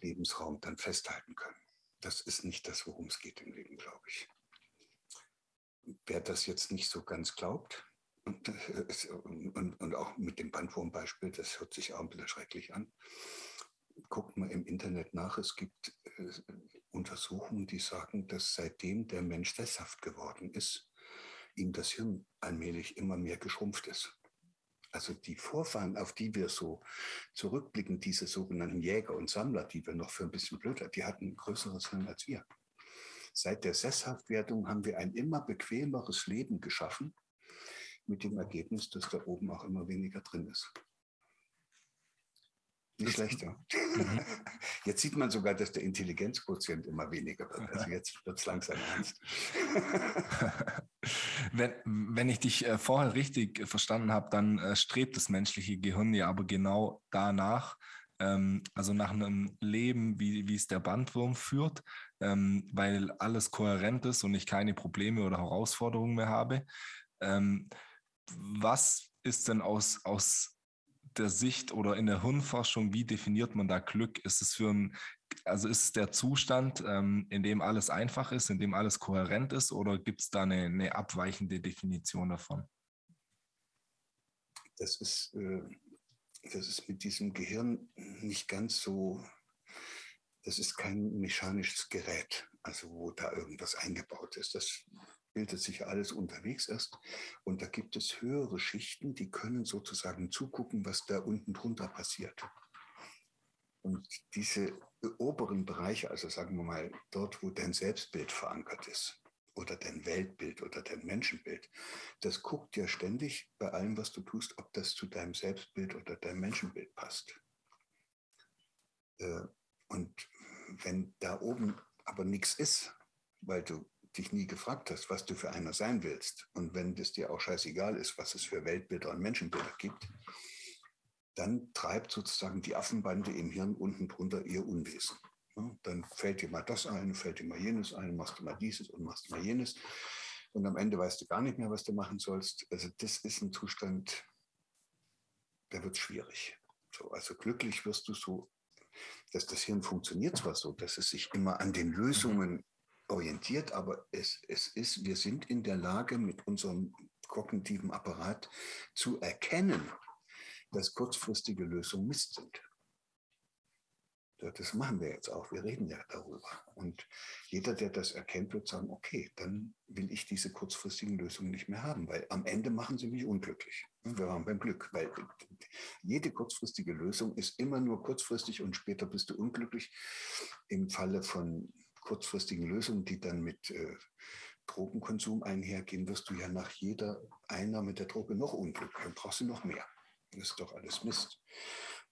Lebensraum dann festhalten können. Das ist nicht das, worum es geht im Leben, glaube ich wer das jetzt nicht so ganz glaubt, und, und, und auch mit dem Bandwurmbeispiel, das hört sich auch ein bisschen schrecklich an, guckt mal im Internet nach. Es gibt äh, Untersuchungen, die sagen, dass seitdem der Mensch sesshaft geworden ist, ihm das Hirn allmählich immer mehr geschrumpft ist. Also die Vorfahren, auf die wir so zurückblicken, diese sogenannten Jäger und Sammler, die wir noch für ein bisschen blöder, die hatten ein größeres Hirn als wir. Seit der Sesshaftwerdung haben wir ein immer bequemeres Leben geschaffen, mit dem Ergebnis, dass da oben auch immer weniger drin ist. Nicht schlechter. Mhm. <laughs> Jetzt sieht man sogar, dass der Intelligenzquotient immer weniger wird. <laughs> Also jetzt wird es langsam ernst. <laughs> wenn, wenn ich dich äh, vorher richtig verstanden habe, dann äh, strebt das menschliche Gehirn ja aber genau danach, ähm, also nach einem Leben, wie, wie es der Bandwurm führt, ähm, weil alles kohärent ist und ich keine Probleme oder Herausforderungen mehr habe. Ähm, was ist denn aus, aus der Sicht oder in der Hirnforschung, wie definiert man da Glück? Ist es für ein, also ist es der Zustand, ähm, in dem alles einfach ist, in dem alles kohärent ist, oder gibt es da eine, eine, abweichende Definition davon? Das ist, äh, das ist mit diesem Gehirn nicht ganz so das ist kein mechanisches Gerät, also wo da irgendwas eingebaut ist. Das bildet sich alles unterwegs erst. Und da gibt es höhere Schichten, die können sozusagen zugucken, was da unten drunter passiert. Und diese oberen Bereiche, also sagen wir mal dort, wo dein Selbstbild verankert ist oder dein Weltbild oder dein Menschenbild, das guckt ja ständig bei allem, was du tust, ob das zu deinem Selbstbild oder deinem Menschenbild passt. Äh, und wenn da oben aber nichts ist, weil du dich nie gefragt hast, was du für einer sein willst, und wenn es dir auch scheißegal ist, was es für Weltbilder und Menschenbilder gibt, dann treibt sozusagen die Affenbande im Hirn unten drunter ihr Unwesen. dann fällt dir mal das ein, fällt dir mal jenes ein, machst du mal dieses und machst mal jenes. Und am Ende weißt du gar nicht mehr, was du machen sollst. Also das ist ein Zustand, der wird schwierig. So, also glücklich wirst du so dass das Hirn funktioniert zwar so, dass es sich immer an den Lösungen orientiert, aber es, es ist, wir sind in der Lage, mit unserem kognitiven Apparat zu erkennen, dass kurzfristige Lösungen Mist sind. Das machen wir jetzt auch. Wir reden ja darüber. Und jeder, der das erkennt, wird sagen, okay, dann will ich diese kurzfristigen Lösungen nicht mehr haben, weil am Ende machen sie mich unglücklich. Wir waren beim Glück, weil jede kurzfristige Lösung ist immer nur kurzfristig und später bist du unglücklich. Im Falle von kurzfristigen Lösungen, die dann mit äh, Drogenkonsum einhergehen, wirst du ja nach jeder Einnahme der Droge noch unglücklicher. Dann brauchst du noch mehr. Das ist doch alles Mist.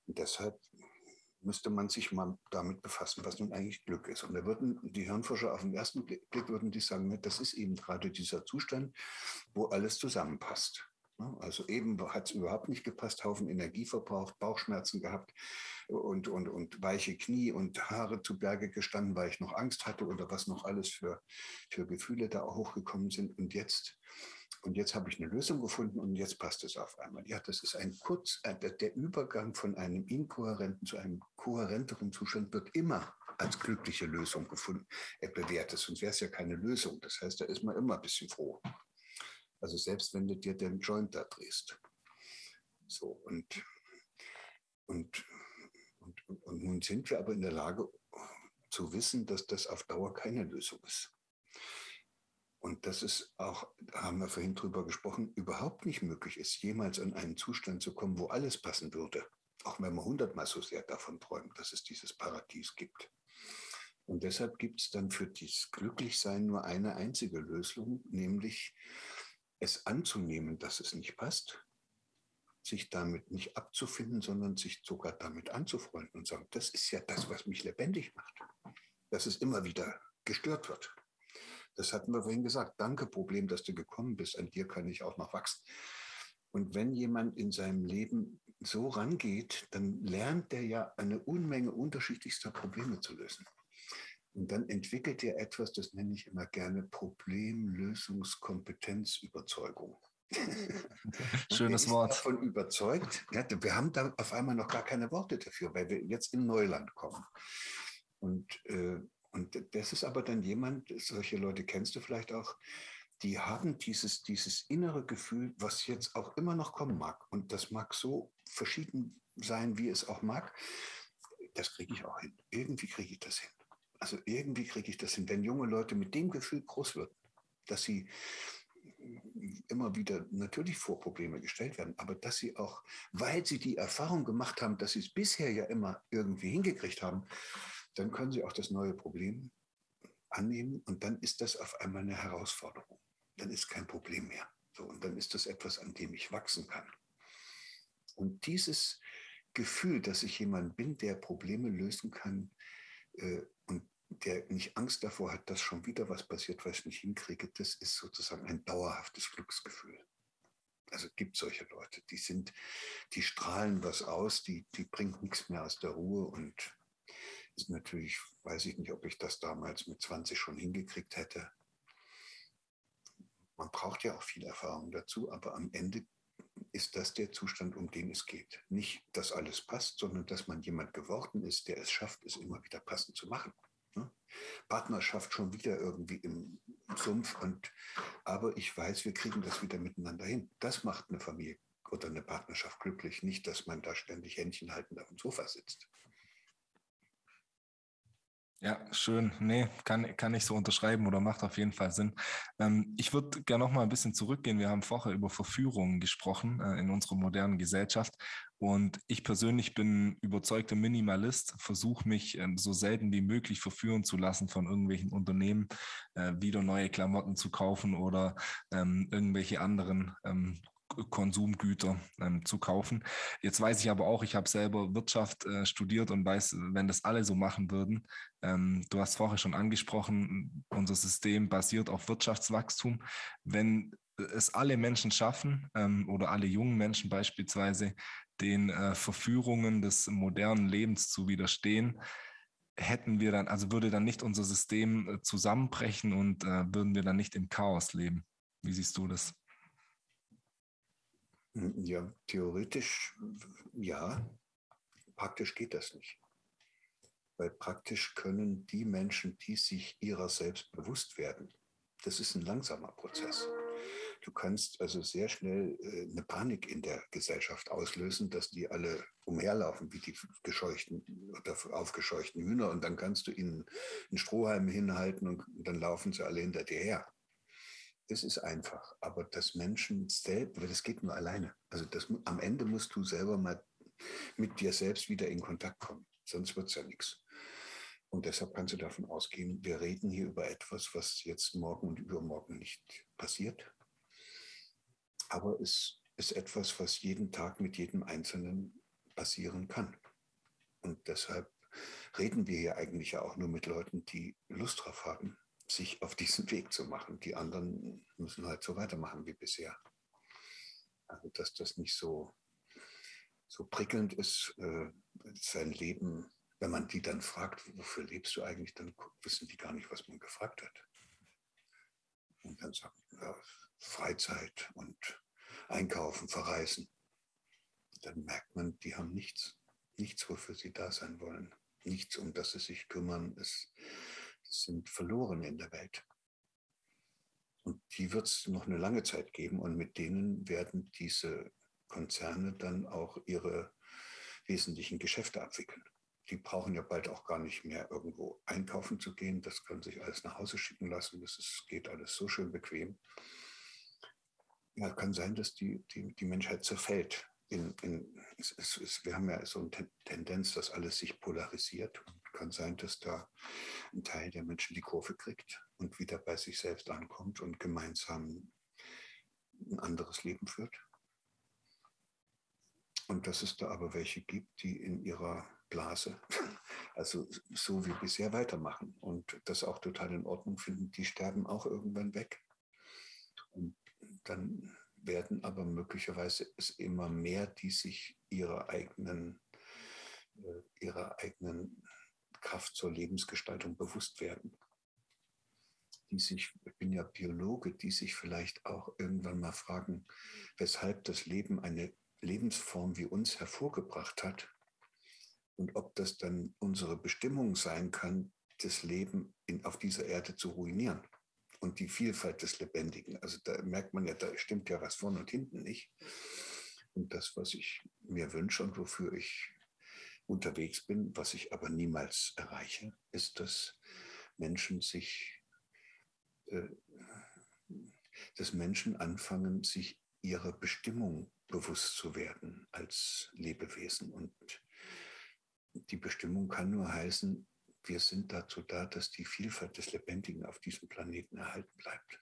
Und deshalb müsste man sich mal damit befassen, was nun eigentlich Glück ist. Und da würden die Hirnforscher auf den ersten Blick würden die sagen, das ist eben gerade dieser Zustand, wo alles zusammenpasst. Also eben hat es überhaupt nicht gepasst, Haufen Energie verbraucht, Bauchschmerzen gehabt und, und, und weiche Knie und Haare zu Berge gestanden, weil ich noch Angst hatte oder was noch alles für, für Gefühle da hochgekommen sind. Und jetzt, und jetzt habe ich eine Lösung gefunden und jetzt passt es auf einmal. Ja, das ist ein kurz, äh, der Übergang von einem inkohärenten zu einem kohärenteren Zustand wird immer als glückliche Lösung gefunden, er bewertet, sonst wäre es ja keine Lösung. Das heißt, da ist man immer ein bisschen froh. Also selbst wenn du dir den Joint da drehst. So, und, und, und, und nun sind wir aber in der Lage zu wissen, dass das auf Dauer keine Lösung ist. Und dass es auch, da haben wir vorhin drüber gesprochen, überhaupt nicht möglich ist, jemals in einen Zustand zu kommen, wo alles passen würde. Auch wenn man hundertmal so sehr davon träumt, dass es dieses Paradies gibt. Und deshalb gibt es dann für dieses Glücklichsein nur eine einzige Lösung, nämlich es anzunehmen, dass es nicht passt, sich damit nicht abzufinden, sondern sich sogar damit anzufreunden und sagen, das ist ja das, was mich lebendig macht, dass es immer wieder gestört wird. Das hatten wir vorhin gesagt. Danke, Problem, dass du gekommen bist. An dir kann ich auch noch wachsen. Und wenn jemand in seinem Leben so rangeht, dann lernt er ja eine Unmenge unterschiedlichster Probleme zu lösen. Und dann entwickelt ihr etwas, das nenne ich immer gerne Problemlösungskompetenzüberzeugung. <laughs> Schönes Wort. Davon überzeugt. Ja, wir haben da auf einmal noch gar keine Worte dafür, weil wir jetzt in Neuland kommen. Und, äh, und das ist aber dann jemand, solche Leute kennst du vielleicht auch, die haben dieses, dieses innere Gefühl, was jetzt auch immer noch kommen mag. Und das mag so verschieden sein, wie es auch mag. Das kriege ich auch hin. Irgendwie kriege ich das hin. Also irgendwie kriege ich das hin. Wenn junge Leute mit dem Gefühl groß werden, dass sie immer wieder natürlich vor Probleme gestellt werden, aber dass sie auch, weil sie die Erfahrung gemacht haben, dass sie es bisher ja immer irgendwie hingekriegt haben, dann können sie auch das neue Problem annehmen und dann ist das auf einmal eine Herausforderung. Dann ist kein Problem mehr. So, und dann ist das etwas, an dem ich wachsen kann. Und dieses Gefühl, dass ich jemand bin, der Probleme lösen kann, und der nicht Angst davor hat, dass schon wieder was passiert, was ich nicht hinkriege, das ist sozusagen ein dauerhaftes Glücksgefühl. Also es gibt solche Leute, die sind, die strahlen was aus, die, die bringen nichts mehr aus der Ruhe und ist natürlich, weiß ich nicht, ob ich das damals mit 20 schon hingekriegt hätte. Man braucht ja auch viel Erfahrung dazu, aber am Ende ist das der Zustand, um den es geht. Nicht, dass alles passt, sondern dass man jemand geworden ist, der es schafft, es immer wieder passend zu machen. Ne? Partnerschaft schon wieder irgendwie im Sumpf. Und, aber ich weiß, wir kriegen das wieder miteinander hin. Das macht eine Familie oder eine Partnerschaft glücklich, nicht, dass man da ständig Händchen haltend auf dem Sofa sitzt. Ja, schön. Nee, kann, kann ich so unterschreiben oder macht auf jeden Fall Sinn. Ähm, ich würde gerne noch mal ein bisschen zurückgehen. Wir haben vorher über Verführungen gesprochen äh, in unserer modernen Gesellschaft. Und ich persönlich bin überzeugter Minimalist, versuche mich ähm, so selten wie möglich verführen zu lassen von irgendwelchen Unternehmen, äh, wieder neue Klamotten zu kaufen oder ähm, irgendwelche anderen ähm, Konsumgüter ähm, zu kaufen. Jetzt weiß ich aber auch, ich habe selber Wirtschaft äh, studiert und weiß, wenn das alle so machen würden, ähm, du hast vorher schon angesprochen, unser System basiert auf Wirtschaftswachstum. Wenn es alle Menschen schaffen ähm, oder alle jungen Menschen beispielsweise, den äh, Verführungen des modernen Lebens zu widerstehen, hätten wir dann, also würde dann nicht unser System äh, zusammenbrechen und äh, würden wir dann nicht im Chaos leben. Wie siehst du das? Ja, theoretisch ja, praktisch geht das nicht. Weil praktisch können die Menschen, die sich ihrer selbst bewusst werden, das ist ein langsamer Prozess. Du kannst also sehr schnell äh, eine Panik in der Gesellschaft auslösen, dass die alle umherlaufen wie die gescheuchten oder aufgescheuchten Hühner und dann kannst du ihnen einen Strohhalm hinhalten und dann laufen sie alle hinter dir her. Das ist einfach, aber das Menschen selbst, das geht nur alleine. Also das, am Ende musst du selber mal mit dir selbst wieder in Kontakt kommen, sonst wird es ja nichts. Und deshalb kannst du davon ausgehen, wir reden hier über etwas, was jetzt morgen und übermorgen nicht passiert. Aber es ist etwas, was jeden Tag mit jedem Einzelnen passieren kann. Und deshalb reden wir hier eigentlich ja auch nur mit Leuten, die Lust drauf haben, sich auf diesen Weg zu machen. Die anderen müssen halt so weitermachen wie bisher. Also dass das nicht so, so prickelnd ist, äh, sein Leben, wenn man die dann fragt, wofür lebst du eigentlich, dann wissen die gar nicht, was man gefragt hat. Und dann sagt man, ja, Freizeit und Einkaufen, Verreisen. Dann merkt man, die haben nichts, nichts, wofür sie da sein wollen, nichts, um das sie sich kümmern. Es, sind verloren in der Welt. Und die wird es noch eine lange Zeit geben und mit denen werden diese Konzerne dann auch ihre wesentlichen Geschäfte abwickeln. Die brauchen ja bald auch gar nicht mehr irgendwo einkaufen zu gehen. Das können sich alles nach Hause schicken lassen. Das ist, geht alles so schön bequem. Ja, kann sein, dass die, die, die Menschheit zerfällt. In, in, es, es, wir haben ja so eine Tendenz, dass alles sich polarisiert. Kann sein, dass da ein Teil der Menschen die Kurve kriegt und wieder bei sich selbst ankommt und gemeinsam ein anderes Leben führt. Und dass es da aber welche gibt, die in ihrer Blase, <laughs> also so wie bisher weitermachen und das auch total in Ordnung finden, die sterben auch irgendwann weg. Und dann werden aber möglicherweise es immer mehr, die sich ihrer eigenen, äh, ihrer eigenen Kraft zur Lebensgestaltung bewusst werden. Die sich, ich bin ja Biologe, die sich vielleicht auch irgendwann mal fragen, weshalb das Leben eine Lebensform wie uns hervorgebracht hat und ob das dann unsere Bestimmung sein kann, das Leben in, auf dieser Erde zu ruinieren und die Vielfalt des Lebendigen. Also da merkt man ja, da stimmt ja was vorne und hinten nicht. Und das, was ich mir wünsche und wofür ich unterwegs bin, was ich aber niemals erreiche, ist, dass Menschen sich, äh, dass Menschen anfangen, sich ihrer Bestimmung bewusst zu werden als Lebewesen. Und die Bestimmung kann nur heißen, wir sind dazu da, dass die Vielfalt des Lebendigen auf diesem Planeten erhalten bleibt.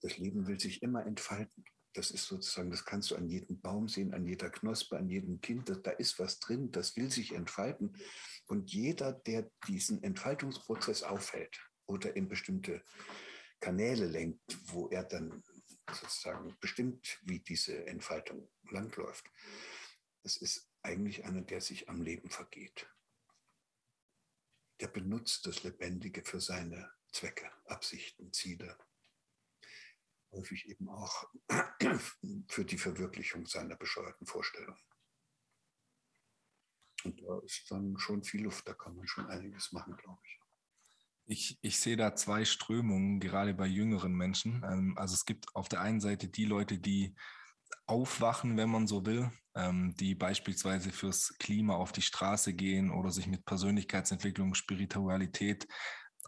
Das Leben will sich immer entfalten. Das ist sozusagen, das kannst du an jedem Baum sehen, an jeder Knospe, an jedem Kind. Da ist was drin, das will sich entfalten. Und jeder, der diesen Entfaltungsprozess aufhält oder in bestimmte Kanäle lenkt, wo er dann sozusagen bestimmt, wie diese Entfaltung langläuft, das ist eigentlich einer, der sich am Leben vergeht der benutzt das Lebendige für seine Zwecke, Absichten, Ziele. Häufig eben auch <clears throat> für die Verwirklichung seiner bescheuerten Vorstellungen. Und da ist dann schon viel Luft, da kann man schon einiges machen, glaube ich. Ich, ich sehe da zwei Strömungen, gerade bei jüngeren Menschen. Ähm, also es gibt auf der einen Seite die Leute, die aufwachen, wenn man so will, ähm, die beispielsweise fürs Klima auf die Straße gehen oder sich mit Persönlichkeitsentwicklung, Spiritualität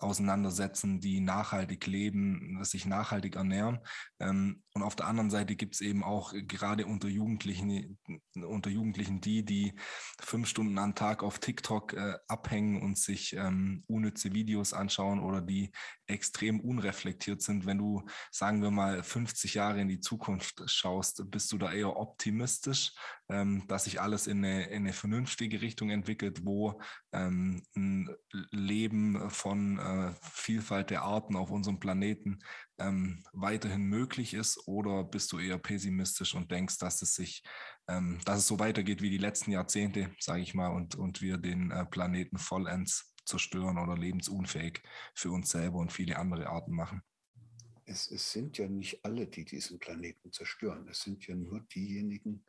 auseinandersetzen, die nachhaltig leben, sich nachhaltig ernähren. Ähm, und auf der anderen Seite gibt es eben auch gerade unter Jugendlichen, unter Jugendlichen die, die fünf Stunden am Tag auf TikTok äh, abhängen und sich ähm, unnütze Videos anschauen oder die extrem unreflektiert sind. Wenn du, sagen wir mal, 50 Jahre in die Zukunft schaust, bist du da eher optimistisch, ähm, dass sich alles in eine, in eine vernünftige Richtung entwickelt, wo ähm, ein Leben von äh, Vielfalt der Arten auf unserem Planeten ähm, weiterhin möglich ist? Oder bist du eher pessimistisch und denkst, dass es sich, ähm, dass es so weitergeht wie die letzten Jahrzehnte, sage ich mal, und, und wir den äh, Planeten vollends zerstören oder lebensunfähig für uns selber und viele andere Arten machen? Es, es sind ja nicht alle, die diesen Planeten zerstören. Es sind ja nur diejenigen,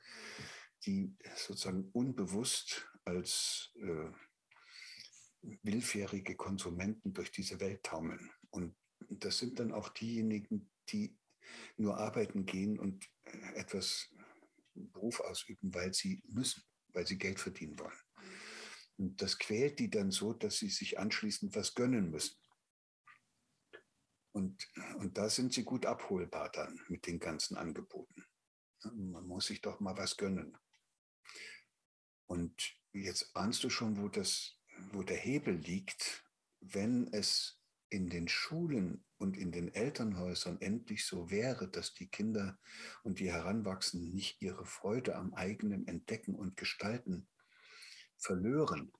die sozusagen unbewusst als äh, willfährige Konsumenten durch diese Welt taumeln und das sind dann auch diejenigen, die nur arbeiten gehen und äh, etwas Beruf ausüben, weil sie müssen, weil sie Geld verdienen wollen. Und das quält die dann so, dass sie sich anschließend was gönnen müssen. Und, und da sind sie gut abholbar dann mit den ganzen Angeboten. Man muss sich doch mal was gönnen. Und jetzt ahnst du schon, wo das wo der Hebel liegt, wenn es in den Schulen und in den Elternhäusern endlich so wäre, dass die Kinder und die Heranwachsenden nicht ihre Freude am eigenen Entdecken und Gestalten verlören,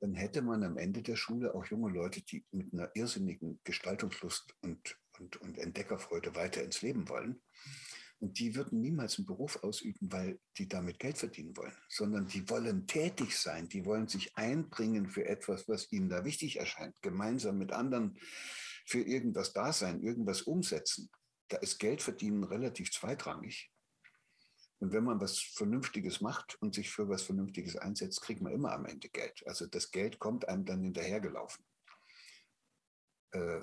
dann hätte man am Ende der Schule auch junge Leute, die mit einer irrsinnigen Gestaltungslust und, und, und Entdeckerfreude weiter ins Leben wollen. Und die würden niemals einen Beruf ausüben, weil die damit Geld verdienen wollen, sondern die wollen tätig sein, die wollen sich einbringen für etwas, was ihnen da wichtig erscheint, gemeinsam mit anderen für irgendwas da sein, irgendwas umsetzen. Da ist Geld verdienen relativ zweitrangig. Und wenn man was Vernünftiges macht und sich für was Vernünftiges einsetzt, kriegt man immer am Ende Geld. Also das Geld kommt einem dann hinterhergelaufen. Äh,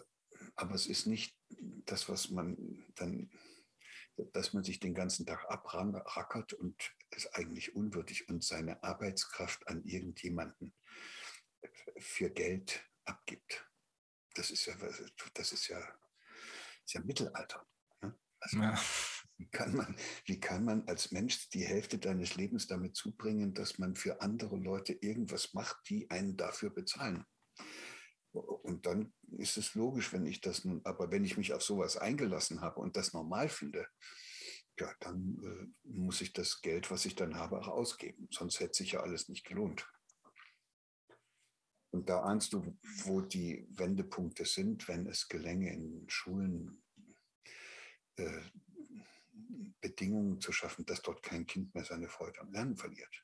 aber es ist nicht das, was man dann dass man sich den ganzen Tag abrackert und ist eigentlich unwürdig und seine Arbeitskraft an irgendjemanden für Geld abgibt. Das ist ja, das ist ja, ist ja Mittelalter. Ne? Also, ja. Wie, kann man, wie kann man als Mensch die Hälfte deines Lebens damit zubringen, dass man für andere Leute irgendwas macht, die einen dafür bezahlen? Und dann ist es logisch, wenn ich das nun, aber wenn ich mich auf sowas eingelassen habe und das normal finde, ja, dann äh, muss ich das Geld, was ich dann habe, auch ausgeben. Sonst hätte sich ja alles nicht gelohnt. Und da ahnst du, wo die Wendepunkte sind, wenn es gelänge, in Schulen äh, Bedingungen zu schaffen, dass dort kein Kind mehr seine Freude am Lernen verliert.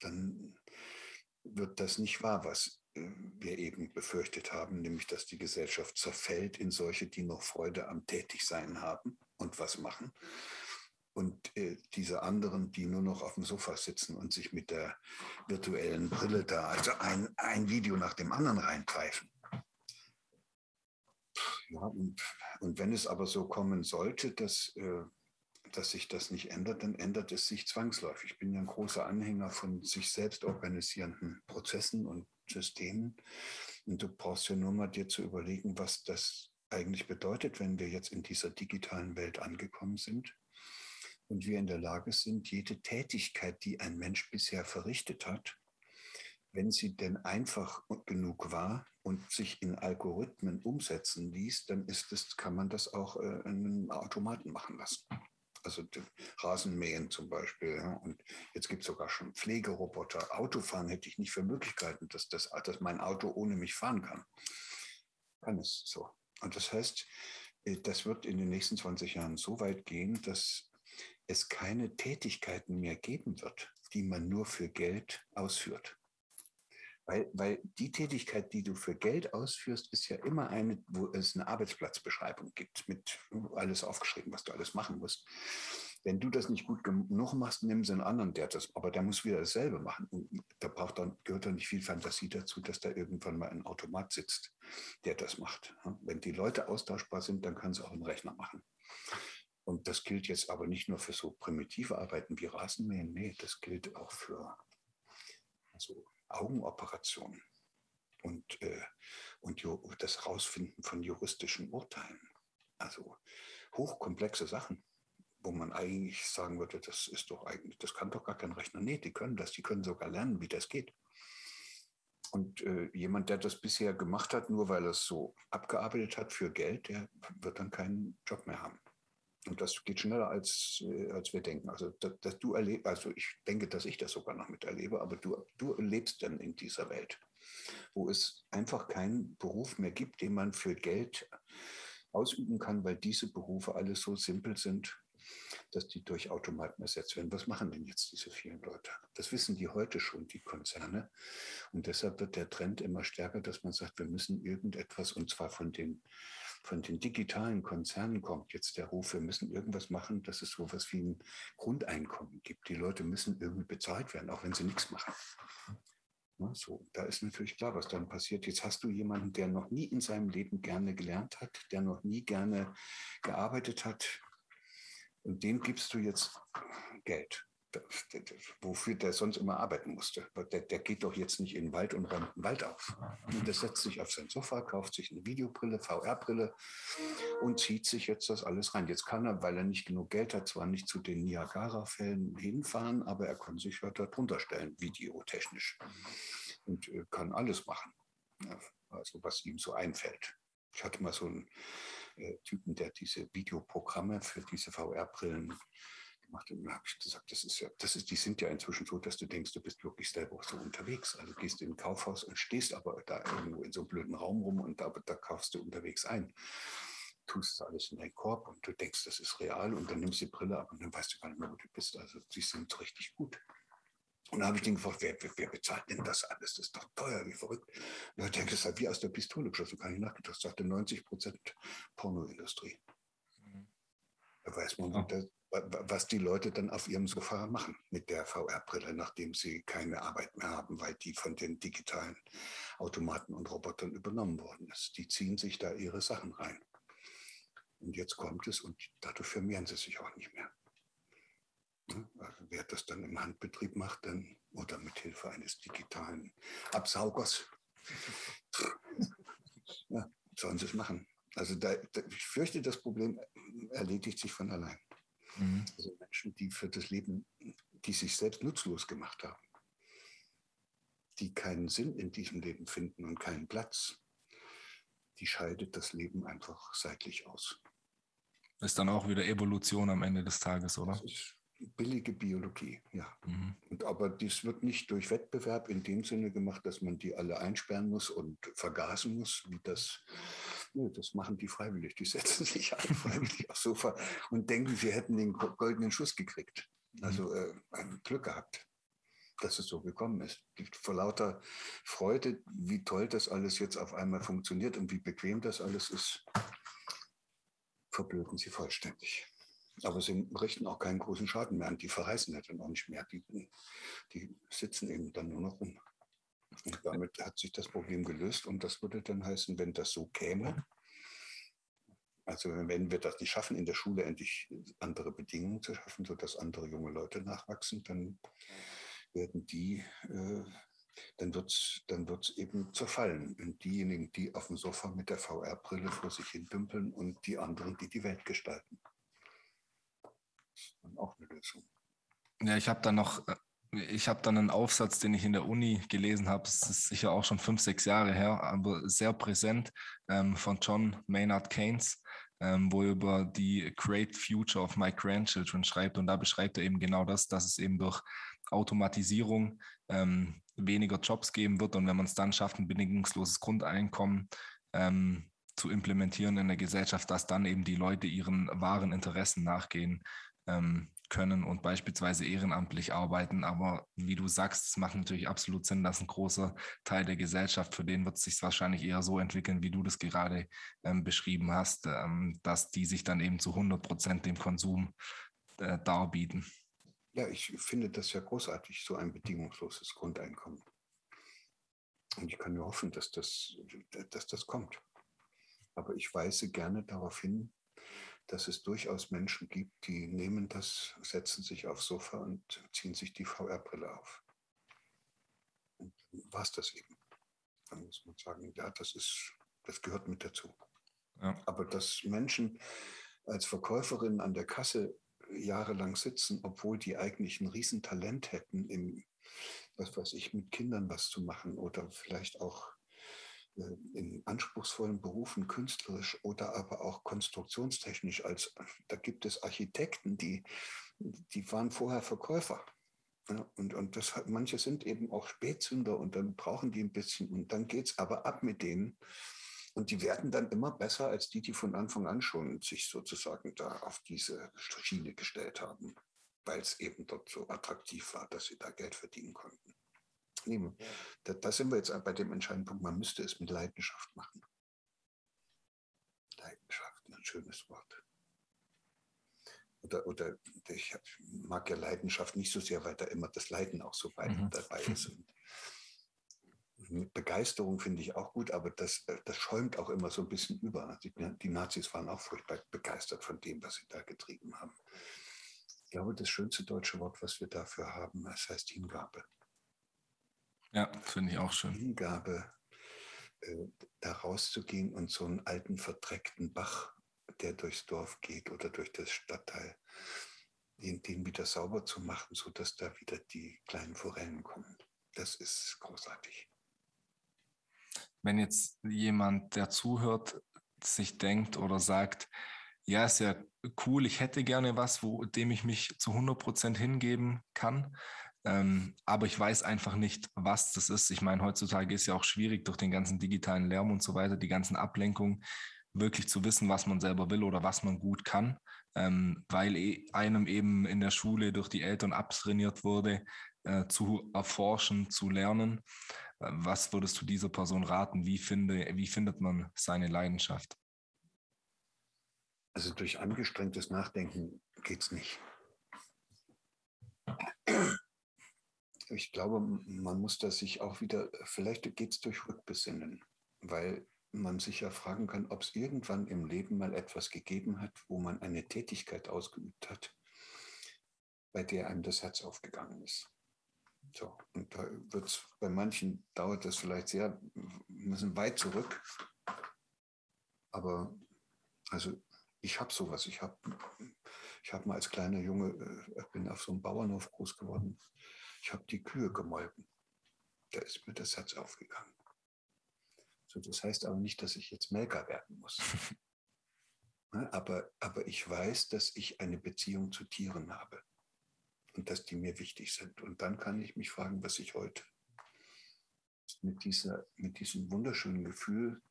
Dann wird das nicht wahr, was wir eben befürchtet haben, nämlich dass die Gesellschaft zerfällt in solche, die noch Freude am Tätigsein haben und was machen. Und äh, diese anderen, die nur noch auf dem Sofa sitzen und sich mit der virtuellen Brille da, also ein, ein Video nach dem anderen reingreifen. Ja, und, und wenn es aber so kommen sollte, dass äh, dass sich das nicht ändert, dann ändert es sich zwangsläufig. Ich bin ja ein großer Anhänger von sich selbst organisierenden Prozessen und Systemen. Und du brauchst ja nur mal dir zu überlegen, was das eigentlich bedeutet, wenn wir jetzt in dieser digitalen Welt angekommen sind und wir in der Lage sind, jede Tätigkeit, die ein Mensch bisher verrichtet hat, wenn sie denn einfach genug war und sich in Algorithmen umsetzen ließ, dann ist es, kann man das auch äh, in einem Automaten machen lassen also Rasenmähen zum Beispiel. Ja. Und jetzt gibt es sogar schon Pflegeroboter. Autofahren hätte ich nicht für Möglichkeiten, dass, das, dass mein Auto ohne mich fahren kann. Kann es so. Und das heißt, äh, das wird in den nächsten 20 Jahren so weit gehen, dass es keine Tätigkeiten mehr geben wird, die man nur für Geld ausführt. Weil, weil die Tätigkeit, die du für Geld ausführst, ist ja immer eine, wo es eine Arbeitsplatzbeschreibung gibt, mit alles aufgeschrieben, was du alles machen musst. Wenn du das nicht gut genug machst, nimm sie einen anderen, der das, aber der muss wieder dasselbe machen. Und da braucht dann, gehört dann nicht viel Fantasie dazu, dass da irgendwann mal ein Automat sitzt, der das macht. Wenn die Leute austauschbar sind, dann kann es auch ein Rechner machen. Und das gilt jetzt aber nicht nur für so primitive Arbeiten wie Rasenmähen, nee, das gilt auch für also Augenoperationen und, äh, und das Rausfinden von juristischen Urteilen. Also hochkomplexe Sachen, wo man eigentlich sagen würde, das ist doch eigentlich, das kann doch gar kein Rechner. Nee, die können das, die können sogar lernen, wie das geht. Und äh, jemand, der das bisher gemacht hat, nur weil er es so abgearbeitet hat für Geld, der wird dann keinen Job mehr haben. Und das geht schneller, als, äh, als wir denken. Also, dass, dass du erlebst, also ich denke, dass ich das sogar noch miterlebe, aber du, du lebst dann in dieser Welt, wo es einfach keinen Beruf mehr gibt, den man für Geld ausüben kann, weil diese Berufe alle so simpel sind, dass die durch Automaten ersetzt werden. Was machen denn jetzt diese vielen Leute? Das wissen die heute schon, die Konzerne. Und deshalb wird der Trend immer stärker, dass man sagt, wir müssen irgendetwas, und zwar von den von den digitalen Konzernen kommt jetzt der Ruf, wir müssen irgendwas machen, dass es so etwas wie ein Grundeinkommen gibt. Die Leute müssen irgendwie bezahlt werden, auch wenn sie nichts machen. Ja, so, da ist natürlich klar, was dann passiert. Jetzt hast du jemanden, der noch nie in seinem Leben gerne gelernt hat, der noch nie gerne gearbeitet hat, und dem gibst du jetzt Geld wofür der sonst immer arbeiten musste. Der, der, geht doch jetzt nicht in den Wald und räumt den Wald auf. Und der setzt sich auf sein Sofa, kauft sich eine Videobrille, VR-Brille und zieht sich jetzt das alles rein. Jetzt kann er, weil er nicht genug Geld hat, zwar nicht zu den Niagara-Fällen hinfahren, aber er kann sich ja da drunter stellen, videotechnisch. und äh, kann alles machen, also was ihm so einfällt. Ich hatte mal so einen äh, Typen, der diese Videoprogramme für diese VR-Brillen gemacht. Und da habe ich gesagt, das ist ja, das ist, die sind ja inzwischen so, dass du denkst, du bist wirklich selber so unterwegs. Also gehst in ein Kaufhaus und stehst aber da irgendwo in so einem blöden Raum rum und da, da kaufst du unterwegs ein tust es alles in deinen Korb und du denkst, das ist real und dann nimmst du die Brille ab und dann weißt du gar nicht mehr, wo du bist. Also die sind richtig gut. Und da habe ich den gefragt, wer, wer, wer, bezahlt denn das alles? Das ist doch teuer, wie verrückt. Und er hat gesagt, halt wie aus der Pistole geschossen, gar nicht nachgedacht. sagte 90 Prozent Pornoindustrie. Mhm. Da weiß man, ja. Was die Leute dann auf ihrem Sofa machen mit der VR-Brille, nachdem sie keine Arbeit mehr haben, weil die von den digitalen Automaten und Robotern übernommen worden ist. Die ziehen sich da ihre Sachen rein. Und jetzt kommt es und dadurch vermehren sie sich auch nicht mehr. Also wer das dann im Handbetrieb macht, dann oder mit Hilfe eines digitalen Absaugers, <laughs> ja, sollen sie es machen. Also da, da, ich fürchte, das Problem erledigt sich von allein. Mhm. Also Menschen, die für das Leben, die sich selbst nutzlos gemacht haben, die keinen Sinn in diesem Leben finden und keinen Platz, die scheidet das Leben einfach seitlich aus. Ist dann auch wieder Evolution am Ende des Tages, oder? Das ist billige Biologie, ja. Mhm. Und, aber dies wird nicht durch Wettbewerb in dem Sinne gemacht, dass man die alle einsperren muss und vergasen muss, wie das. Nö, das machen die freiwillig. Die setzen sich ein <laughs> freiwillig aufs Sofa und denken, sie hätten den goldenen Schuss gekriegt. Also mhm. äh, ein Glück gehabt, dass es so gekommen ist. Vor lauter Freude, wie toll das alles jetzt auf einmal funktioniert und wie bequem das alles ist, verblöden sie vollständig. Aber sie richten auch keinen großen Schaden mehr an. Die verreißen ja dann auch nicht mehr. Die, die sitzen eben dann nur noch rum. Und damit hat sich das Problem gelöst. Und das würde dann heißen, wenn das so käme, also wenn wir das nicht schaffen, in der Schule endlich andere Bedingungen zu schaffen, sodass andere junge Leute nachwachsen, dann werden die äh, dann wird es dann wird's eben zerfallen. Und diejenigen, die auf dem Sofa mit der VR-Brille vor sich hin dümpeln und die anderen, die die Welt gestalten. Das ist dann auch eine Lösung. Ja, ich habe da noch, äh, ich habe dann einen Aufsatz, den ich in der Uni gelesen habe, es ist sicher auch schon fünf, sechs Jahre her, aber sehr präsent, ähm, von John Maynard Keynes, ähm, wo er über die Great Future of My Grandchildren schreibt. Und da beschreibt er eben genau das, dass es eben durch Automatisierung ähm, weniger Jobs geben wird. Und wenn man es dann schafft, ein bedingungsloses Grundeinkommen ähm, zu implementieren in der Gesellschaft, dass dann eben die Leute ihren wahren Interessen nachgehen ähm, können und beispielsweise ehrenamtlich arbeiten. Aber wie du sagst, es macht natürlich absolut Sinn, dass ein großer Teil der Gesellschaft, für den wird es sich wahrscheinlich eher so entwickeln, wie du das gerade ähm, beschrieben hast, ähm, dass die sich dann eben zu 100 Prozent dem Konsum äh, darbieten. Ja, ich finde das ja großartig, so ein bedingungsloses Grundeinkommen. Und ich kann nur hoffen, dass das, dass das kommt. Aber ich weise gerne darauf hin, dass es durchaus Menschen gibt, die nehmen das, setzen sich aufs Sofa und ziehen sich die VR-Brille auf. Und dann war es das eben. Dann muss man sagen, ja, das ist, das gehört mit dazu. Ja. Aber dass Menschen als Verkäuferin an der Kasse jahrelang sitzen, obwohl die eigentlich ein Riesentalent hätten, im, was weiß ich, mit Kindern was zu machen oder vielleicht auch in anspruchsvollen Berufen künstlerisch oder aber auch konstruktionstechnisch. Als, da gibt es Architekten, die, die waren vorher Verkäufer. Ja, und, und das, manche sind eben auch Spätzünder und dann brauchen die ein bisschen und dann geht es aber ab mit denen. Und die werden dann immer besser als die, die von Anfang an schon sich sozusagen da auf diese Schiene gestellt haben, weil es eben dort so attraktiv war, dass sie da Geld verdienen konnten. Ja. Da, da sind wir jetzt bei dem entscheidenden Punkt, man müsste es mit Leidenschaft machen. Leidenschaft, ein schönes Wort. Oder, oder ich mag ja Leidenschaft nicht so sehr, weil da immer das Leiden auch so weit mhm. dabei ist. Und Begeisterung finde ich auch gut, aber das, das schäumt auch immer so ein bisschen über. Die, die Nazis waren auch furchtbar begeistert von dem, was sie da getrieben haben. Ich glaube, das schönste deutsche Wort, was wir dafür haben, das heißt Hingabe. Ja, finde ich auch schön. Hingabe, äh, da rauszugehen und so einen alten, verdreckten Bach, der durchs Dorf geht oder durch das Stadtteil, den, den wieder sauber zu machen, sodass da wieder die kleinen Forellen kommen. Das ist großartig. wenn jetzt jemand, der zuhört, sich denkt oder sagt, ja, ist ja cool, ich hätte gerne was, wo dem ich mich zu 100 Prozent hingeben kann. Ähm, aber ich weiß einfach nicht, was das ist. Ich meine, heutzutage ist ja auch schwierig durch den ganzen digitalen Lärm und so weiter, die ganzen Ablenkungen, wirklich zu wissen, was man selber will oder was man gut kann, ähm, weil e einem eben in der Schule durch die Eltern abtrainiert wurde, äh, zu erforschen, zu lernen. Äh, was würdest du dieser Person raten? Wie, finde, wie findet man seine Leidenschaft? Also durch angestrengtes Nachdenken geht es nicht. Ich glaube, man muss das sich auch wieder, vielleicht geht es durch Rückbesinnen, weil man sich ja fragen kann, ob es irgendwann im Leben mal etwas gegeben hat, wo man eine Tätigkeit ausgeübt hat, bei der einem das Herz aufgegangen ist. So, und da wird es, bei manchen dauert das vielleicht sehr, müssen weit zurück. Aber also ich habe sowas. Ich habe ich hab mal als kleiner Junge, äh, bin auf so einem Bauernhof groß geworden. Ich habe die Kühe gemolken. Da ist mir das Herz aufgegangen. So, das heißt aber nicht, dass ich jetzt Melker werden muss. <laughs> Ne, aber, aber ich weiß, dass ich eine Beziehung zu Tieren habe und dass die mir wichtig sind. Und dann kann ich mich fragen, was ich heute mit, dieser, mit diesem wunderschönen Gefühl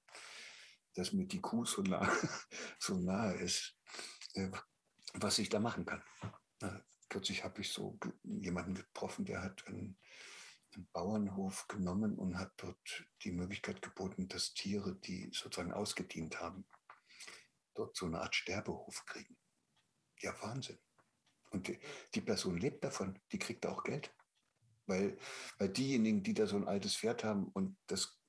dass mir die Kuh so, nah, <laughs> so nahe ist, äh, was ich da machen kann. Kürzlich habe ich so jemanden getroffen, der hat einen, einen, Bauernhof genommen und hat dort die Möglichkeit geboten, dass Tiere, die sozusagen ausgedient haben, dort so eine Art Sterbehof kriegen. Ja, Wahnsinn. Und die, die Person lebt davon, die kriegt auch Geld. Weil, weil diejenigen, die da so ein altes Pferd haben und das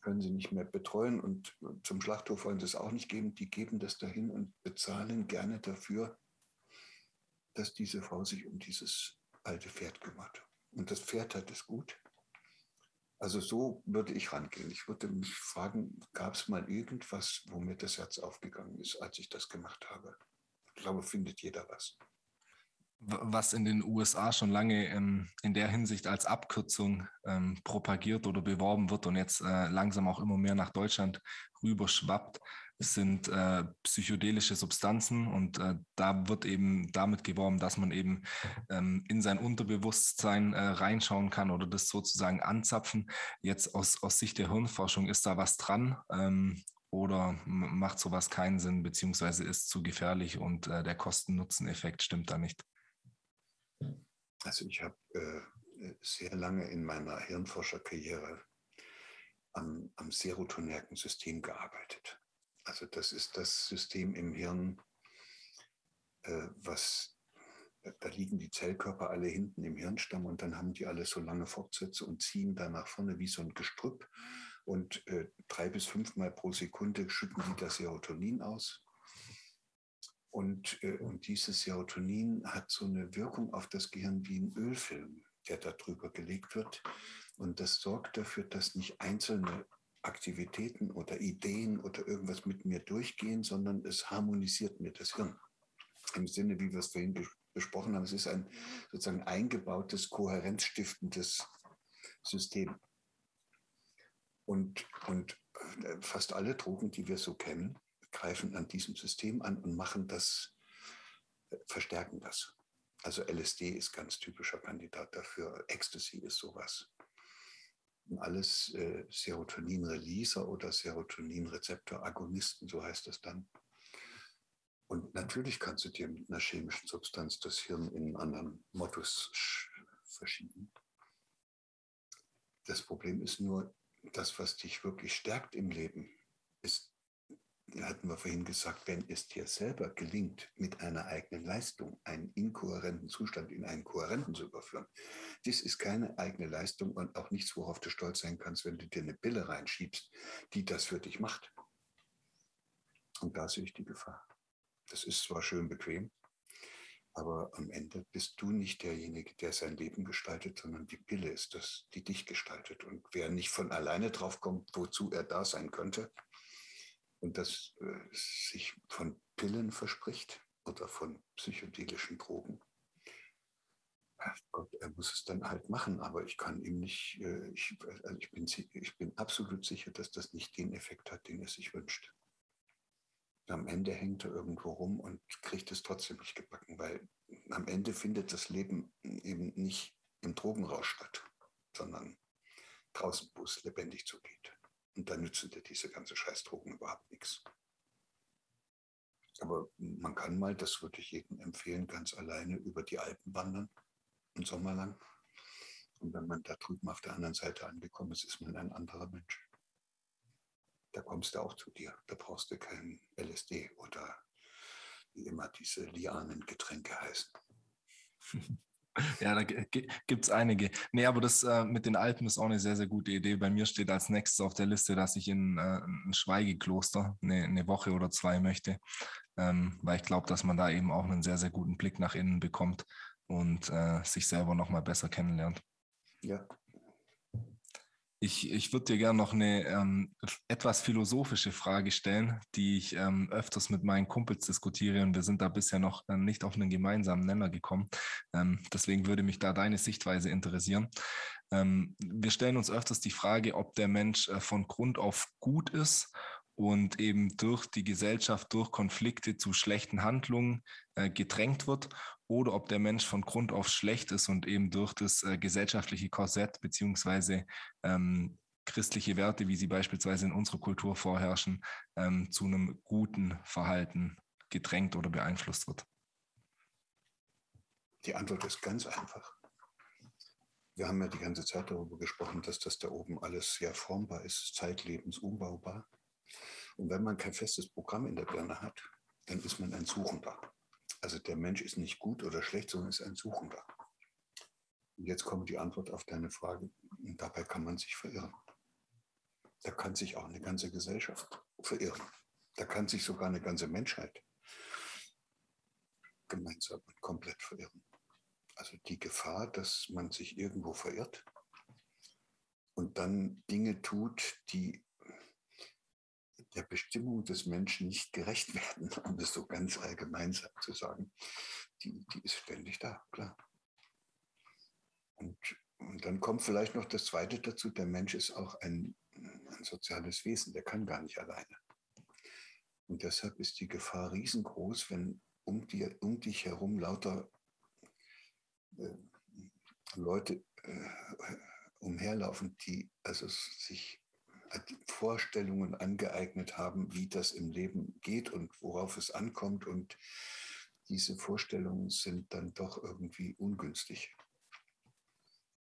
können sie nicht mehr betreuen und zum Schlachthof wollen sie es auch nicht geben. Die geben das dahin und bezahlen gerne dafür, dass diese Frau sich um dieses alte Pferd kümmert. Und das Pferd hat es gut. Also so würde ich rangehen. Ich würde mich fragen, gab es mal irgendwas, wo mir das Herz aufgegangen ist, als ich das gemacht habe? Ich glaube, findet jeder was was in den USA schon lange ähm, in der Hinsicht als Abkürzung ähm, propagiert oder beworben wird und jetzt äh, langsam auch immer mehr nach Deutschland rüberschwappt, sind äh, psychedelische Substanzen und äh, da wird eben damit geworben, dass man eben ähm, in sein Unterbewusstsein äh, reinschauen kann oder das sozusagen anzapfen. Jetzt aus, aus Sicht der Hirnforschung ist da was dran ähm, oder macht sowas keinen Sinn, beziehungsweise ist zu gefährlich und äh, der Kosten-Nutzen-Effekt stimmt da nicht? Also ich habe äh, sehr lange in meiner Hirnforscherkarriere am, am serotonergen System gearbeitet. Also das ist das System im Hirn, äh, was, da liegen die Zellkörper alle hinten im Hirnstamm und dann haben die alle so lange Fortsätze und ziehen da nach vorne wie so ein Gestrüpp und äh, drei bis fünfmal pro Sekunde schütten die das Serotonin aus. Und, äh, und dieses Serotonin hat so eine Wirkung auf das Gehirn wie ein Ölfilm, der da drüber gelegt wird. Und das sorgt dafür, dass nicht einzelne Aktivitäten oder Ideen oder irgendwas mit mir durchgehen, sondern es harmonisiert mir das Hirn. Im Sinne, wie wir es vorhin besprochen haben, es ist ein sozusagen eingebautes, kohärenzstiftendes System. Und, und äh, fast alle Drogen, die wir so kennen, greifen an diesem System an und machen das, äh, verstärken das. Also LSD ist ganz typischer Kandidat dafür, Ecstasy ist sowas. Und alles äh, Serotonin-Releaser oder Serotonin-Rezeptor-Agonisten, so heißt das dann. Und natürlich kannst du dir mit einer chemischen Substanz das Hirn in einen anderen Modus verschieben. Das Problem ist nur, das, was dich wirklich stärkt im Leben, ist hatten wir vorhin gesagt, wenn es dir selber gelingt, mit einer eigenen Leistung einen inkohärenten Zustand in einen kohärenten zu überführen, das ist keine eigene Leistung und auch nichts, worauf du stolz sein kannst, wenn du dir eine Pille reinschiebst, die das für dich macht. Und da sehe ich die Gefahr. Das ist zwar schön bequem, aber am Ende bist du nicht derjenige, der sein Leben gestaltet, sondern die Pille ist das, die dich gestaltet. Und wer nicht von alleine drauf kommt, wozu er da sein könnte, und das äh, sich von Pillen verspricht oder von psychedelischen Drogen, Gott, er muss es dann halt machen, aber ich kann ihm nicht, äh, ich, also ich, bin, ich bin absolut sicher, dass das nicht den Effekt hat, den er sich wünscht. Am Ende hängt er irgendwo rum und kriegt es trotzdem nicht gebacken, weil am Ende findet das Leben eben nicht im Drogenrausch statt, sondern draußen, wo es lebendig zugeht. Und da nützen dir diese ganze Scheißdrogen überhaupt nichts. Aber man kann mal, das würde ich jedem empfehlen, ganz alleine über die Alpen wandern, einen Sommer lang. Und wenn man da drüben auf der anderen Seite angekommen ist, ist man ein anderer Mensch da kommst du auch zu dir. Da brauchst du kein LSD oder wie immer diese Lianengetränke heißen. <laughs> Ja, da gibt es einige. Nee, aber das äh, mit den Alpen ist auch eine sehr, sehr gute Idee. Bei mir steht als nächstes auf der Liste, dass ich in äh, ein Schweigekloster eine, eine, Woche oder zwei möchte, ähm, weil ich glaube, dass man da eben auch einen sehr, sehr guten Blick nach innen bekommt und äh, sich selber nochmal besser kennenlernt. Ja, ich, ich würde dir gerne noch eine ähm, etwas philosophische Frage stellen, die ich ähm, öfters mit meinen Kumpels diskutiere und wir sind da bisher noch äh, nicht auf einen gemeinsamen Nenner gekommen. Ähm, deswegen würde mich da deine Sichtweise interessieren. Ähm, wir stellen uns öfters die Frage, ob der Mensch äh, von Grund auf gut ist und eben durch die Gesellschaft, durch Konflikte zu schlechten Handlungen äh, gedrängt wird oder ob der Mensch von Grund auf schlecht ist und eben durch das äh, gesellschaftliche Korsett beziehungsweise ähm, christliche Werte, wie sie beispielsweise in unserer Kultur vorherrschen, ähm, zu einem guten Verhalten gedrängt oder beeinflusst wird? Die Antwort ist ganz einfach. Wir haben ja die ganze Zeit darüber gesprochen, dass das da oben alles sehr formbar ist, zeitlebens umbaubar. Und wenn man kein festes Programm in der Birne hat, dann ist man ein Suchender. Also der Mensch ist nicht gut oder schlecht, sondern ist ein Suchender. Und jetzt kommt die Antwort auf deine Frage. Und dabei kann man sich verirren. Da kann sich auch eine ganze Gesellschaft verirren. Da kann sich sogar eine ganze Menschheit gemeinsam und komplett verirren. Also die Gefahr, dass man sich irgendwo verirrt und dann Dinge tut, die der Bestimmung des Menschen nicht gerecht werden, <laughs> um es so ganz allgemein zu sagen, die, die ist ständig da, klar. Und, und dann kommt vielleicht noch das Zweite dazu, der Mensch ist auch ein, ein soziales Wesen, der kann gar nicht alleine. Und deshalb ist die Gefahr riesengroß, wenn um, dir, um dich herum lauter äh, Leute äh, umherlaufen, die also sich Vorstellungen angeeignet haben, wie das im Leben geht und worauf es ankommt. Und diese Vorstellungen sind dann doch irgendwie ungünstig.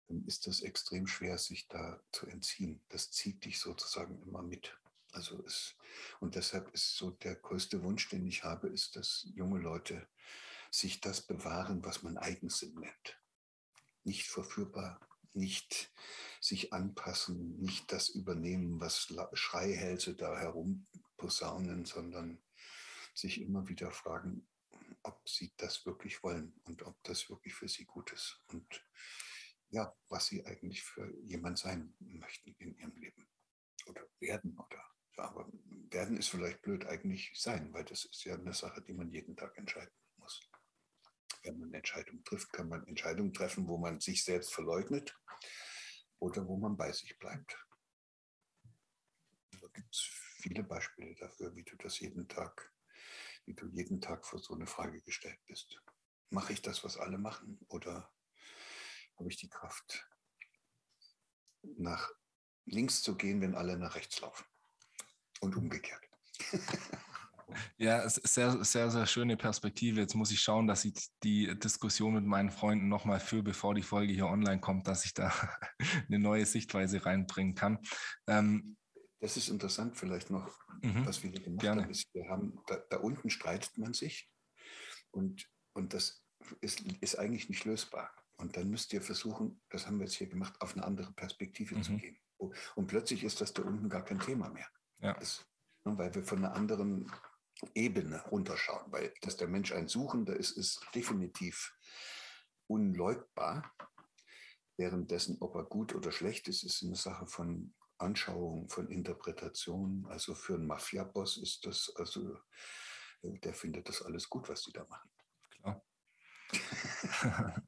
Dann ist das extrem schwer, sich da zu entziehen. Das zieht dich sozusagen immer mit. Also es, und deshalb ist so der größte Wunsch, den ich habe, ist, dass junge Leute sich das bewahren, was man Eigensinn nennt. Nicht verführbar, nicht sich anpassen, nicht das übernehmen, was Schreihälse da herum posaunen, sondern sich immer wieder fragen, ob sie das wirklich wollen und ob das wirklich für sie gut ist und ja, was sie eigentlich für jemand sein möchten in ihrem Leben oder werden oder ja, aber werden ist vielleicht blöd eigentlich sein, weil das ist ja eine Sache, die man jeden Tag entscheiden muss. Wenn man Entscheidungen trifft, kann man Entscheidungen treffen, wo man sich selbst verleugnet oder wo man bei sich bleibt. Da gibt es viele Beispiele dafür, wie du das jeden Tag, wie du jeden Tag vor so eine Frage gestellt bist. Mache ich das, was alle machen, oder habe ich die Kraft, nach links zu gehen, wenn alle nach rechts laufen? Und umgekehrt. <laughs> Ja, sehr, sehr, sehr schöne Perspektive. Jetzt muss ich schauen, dass ich die Diskussion mit meinen Freunden nochmal führe, bevor die Folge hier online kommt, dass ich da <laughs> eine neue Sichtweise reinbringen kann. Ähm, das ist interessant vielleicht noch, mhm, was wir gemacht gerne. haben. Ist, wir haben da, da, unten streitet man sich und, und das ist, ist eigentlich nicht lösbar. Und dann müsst ihr versuchen, das haben wir jetzt hier gemacht, auf eine andere Perspektive mhm. zu gehen. Und plötzlich ist das da unten gar kein Thema mehr. Ja. Das, ne, weil wir von einer anderen Ebene runterschauen, weil dass der Mensch ein Suchender ist, ist definitiv unleugbar. Währenddessen, ob er gut oder schlecht ist, ist eine Sache von Anschauung, von Interpretation. Also für einen Mafia-Boss ist das, also der findet das alles gut, was die da machen. Klar. <laughs>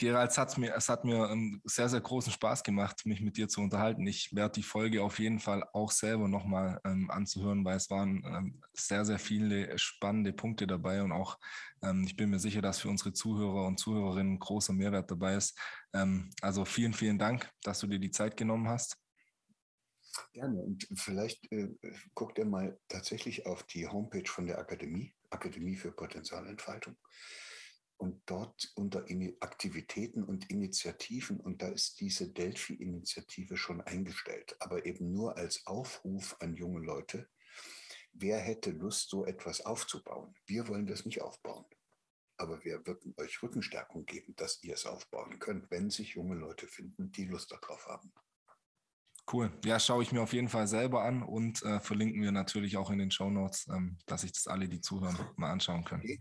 Gerald, es hat mir, es hat mir einen sehr, sehr großen Spaß gemacht, mich mit dir zu unterhalten. Ich werde die Folge auf jeden Fall auch selber nochmal ähm, anzuhören, weil es waren ähm, sehr, sehr viele spannende Punkte dabei und auch ähm, ich bin mir sicher, dass für unsere Zuhörer und Zuhörerinnen großer Mehrwert dabei ist. Ähm, also vielen, vielen Dank, dass du dir die Zeit genommen hast. Gerne. Und vielleicht äh, guckt ihr mal tatsächlich auf die Homepage von der Akademie, Akademie für Potenzialentfaltung. Und dort unter Aktivitäten und Initiativen, und da ist diese Delphi-Initiative schon eingestellt, aber eben nur als Aufruf an junge Leute, wer hätte Lust, so etwas aufzubauen? Wir wollen das nicht aufbauen. Aber wir würden euch Rückenstärkung geben, dass ihr es aufbauen könnt, wenn sich junge Leute finden, die Lust darauf haben. Cool. Ja, schaue ich mir auf jeden Fall selber an und äh, verlinken wir natürlich auch in den Show Notes, ähm, dass sich das alle, die zuhören, mal anschauen können. Okay.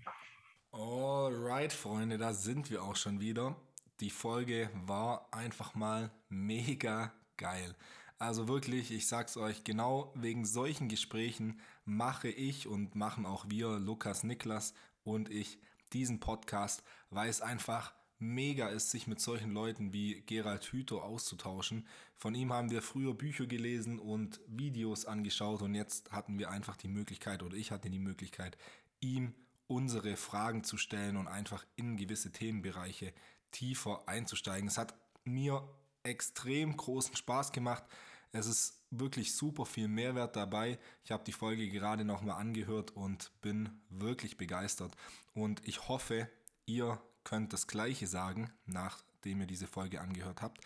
Alright, Freunde, da sind wir auch schon wieder. Die Folge war einfach mal mega geil. Also wirklich, ich sag's euch, genau wegen solchen Gesprächen mache ich und machen auch wir, Lukas, Niklas und ich, diesen Podcast, weil es einfach mega ist, sich mit solchen Leuten wie Gerald Hüther auszutauschen. Von ihm haben wir früher Bücher gelesen und Videos angeschaut und jetzt hatten wir einfach die Möglichkeit oder ich hatte die Möglichkeit, ihm unsere Fragen zu stellen und einfach in gewisse Themenbereiche tiefer einzusteigen. Es hat mir extrem großen Spaß gemacht. Es ist wirklich super viel Mehrwert dabei. Ich habe die Folge gerade nochmal angehört und bin wirklich begeistert. Und ich hoffe, ihr könnt das gleiche sagen, nachdem ihr diese Folge angehört habt.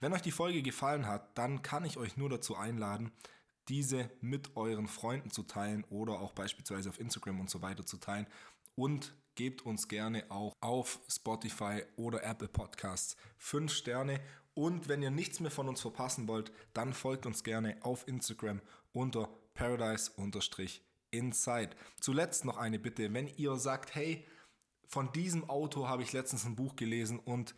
Wenn euch die Folge gefallen hat, dann kann ich euch nur dazu einladen, diese mit euren Freunden zu teilen oder auch beispielsweise auf Instagram und so weiter zu teilen. Und gebt uns gerne auch auf Spotify oder Apple Podcasts 5 Sterne. Und wenn ihr nichts mehr von uns verpassen wollt, dann folgt uns gerne auf Instagram unter paradise-inside. Zuletzt noch eine Bitte, wenn ihr sagt, hey, von diesem Autor habe ich letztens ein Buch gelesen und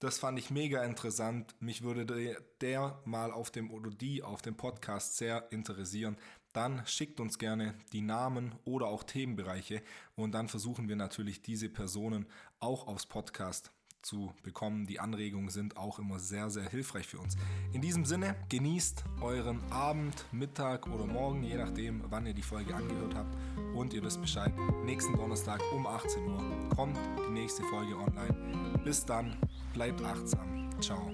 das fand ich mega interessant. Mich würde der, der, mal auf dem oder die auf dem Podcast sehr interessieren. Dann schickt uns gerne die Namen oder auch Themenbereiche und dann versuchen wir natürlich diese Personen auch aufs Podcast zu bekommen. Die Anregungen sind auch immer sehr, sehr hilfreich für uns. In diesem Sinne, genießt euren Abend, Mittag oder Morgen, je nachdem, wann ihr die Folge angehört habt. Und ihr wisst Bescheid, nächsten Donnerstag um 18 Uhr kommt die nächste Folge online. Bis dann, bleibt achtsam. Ciao.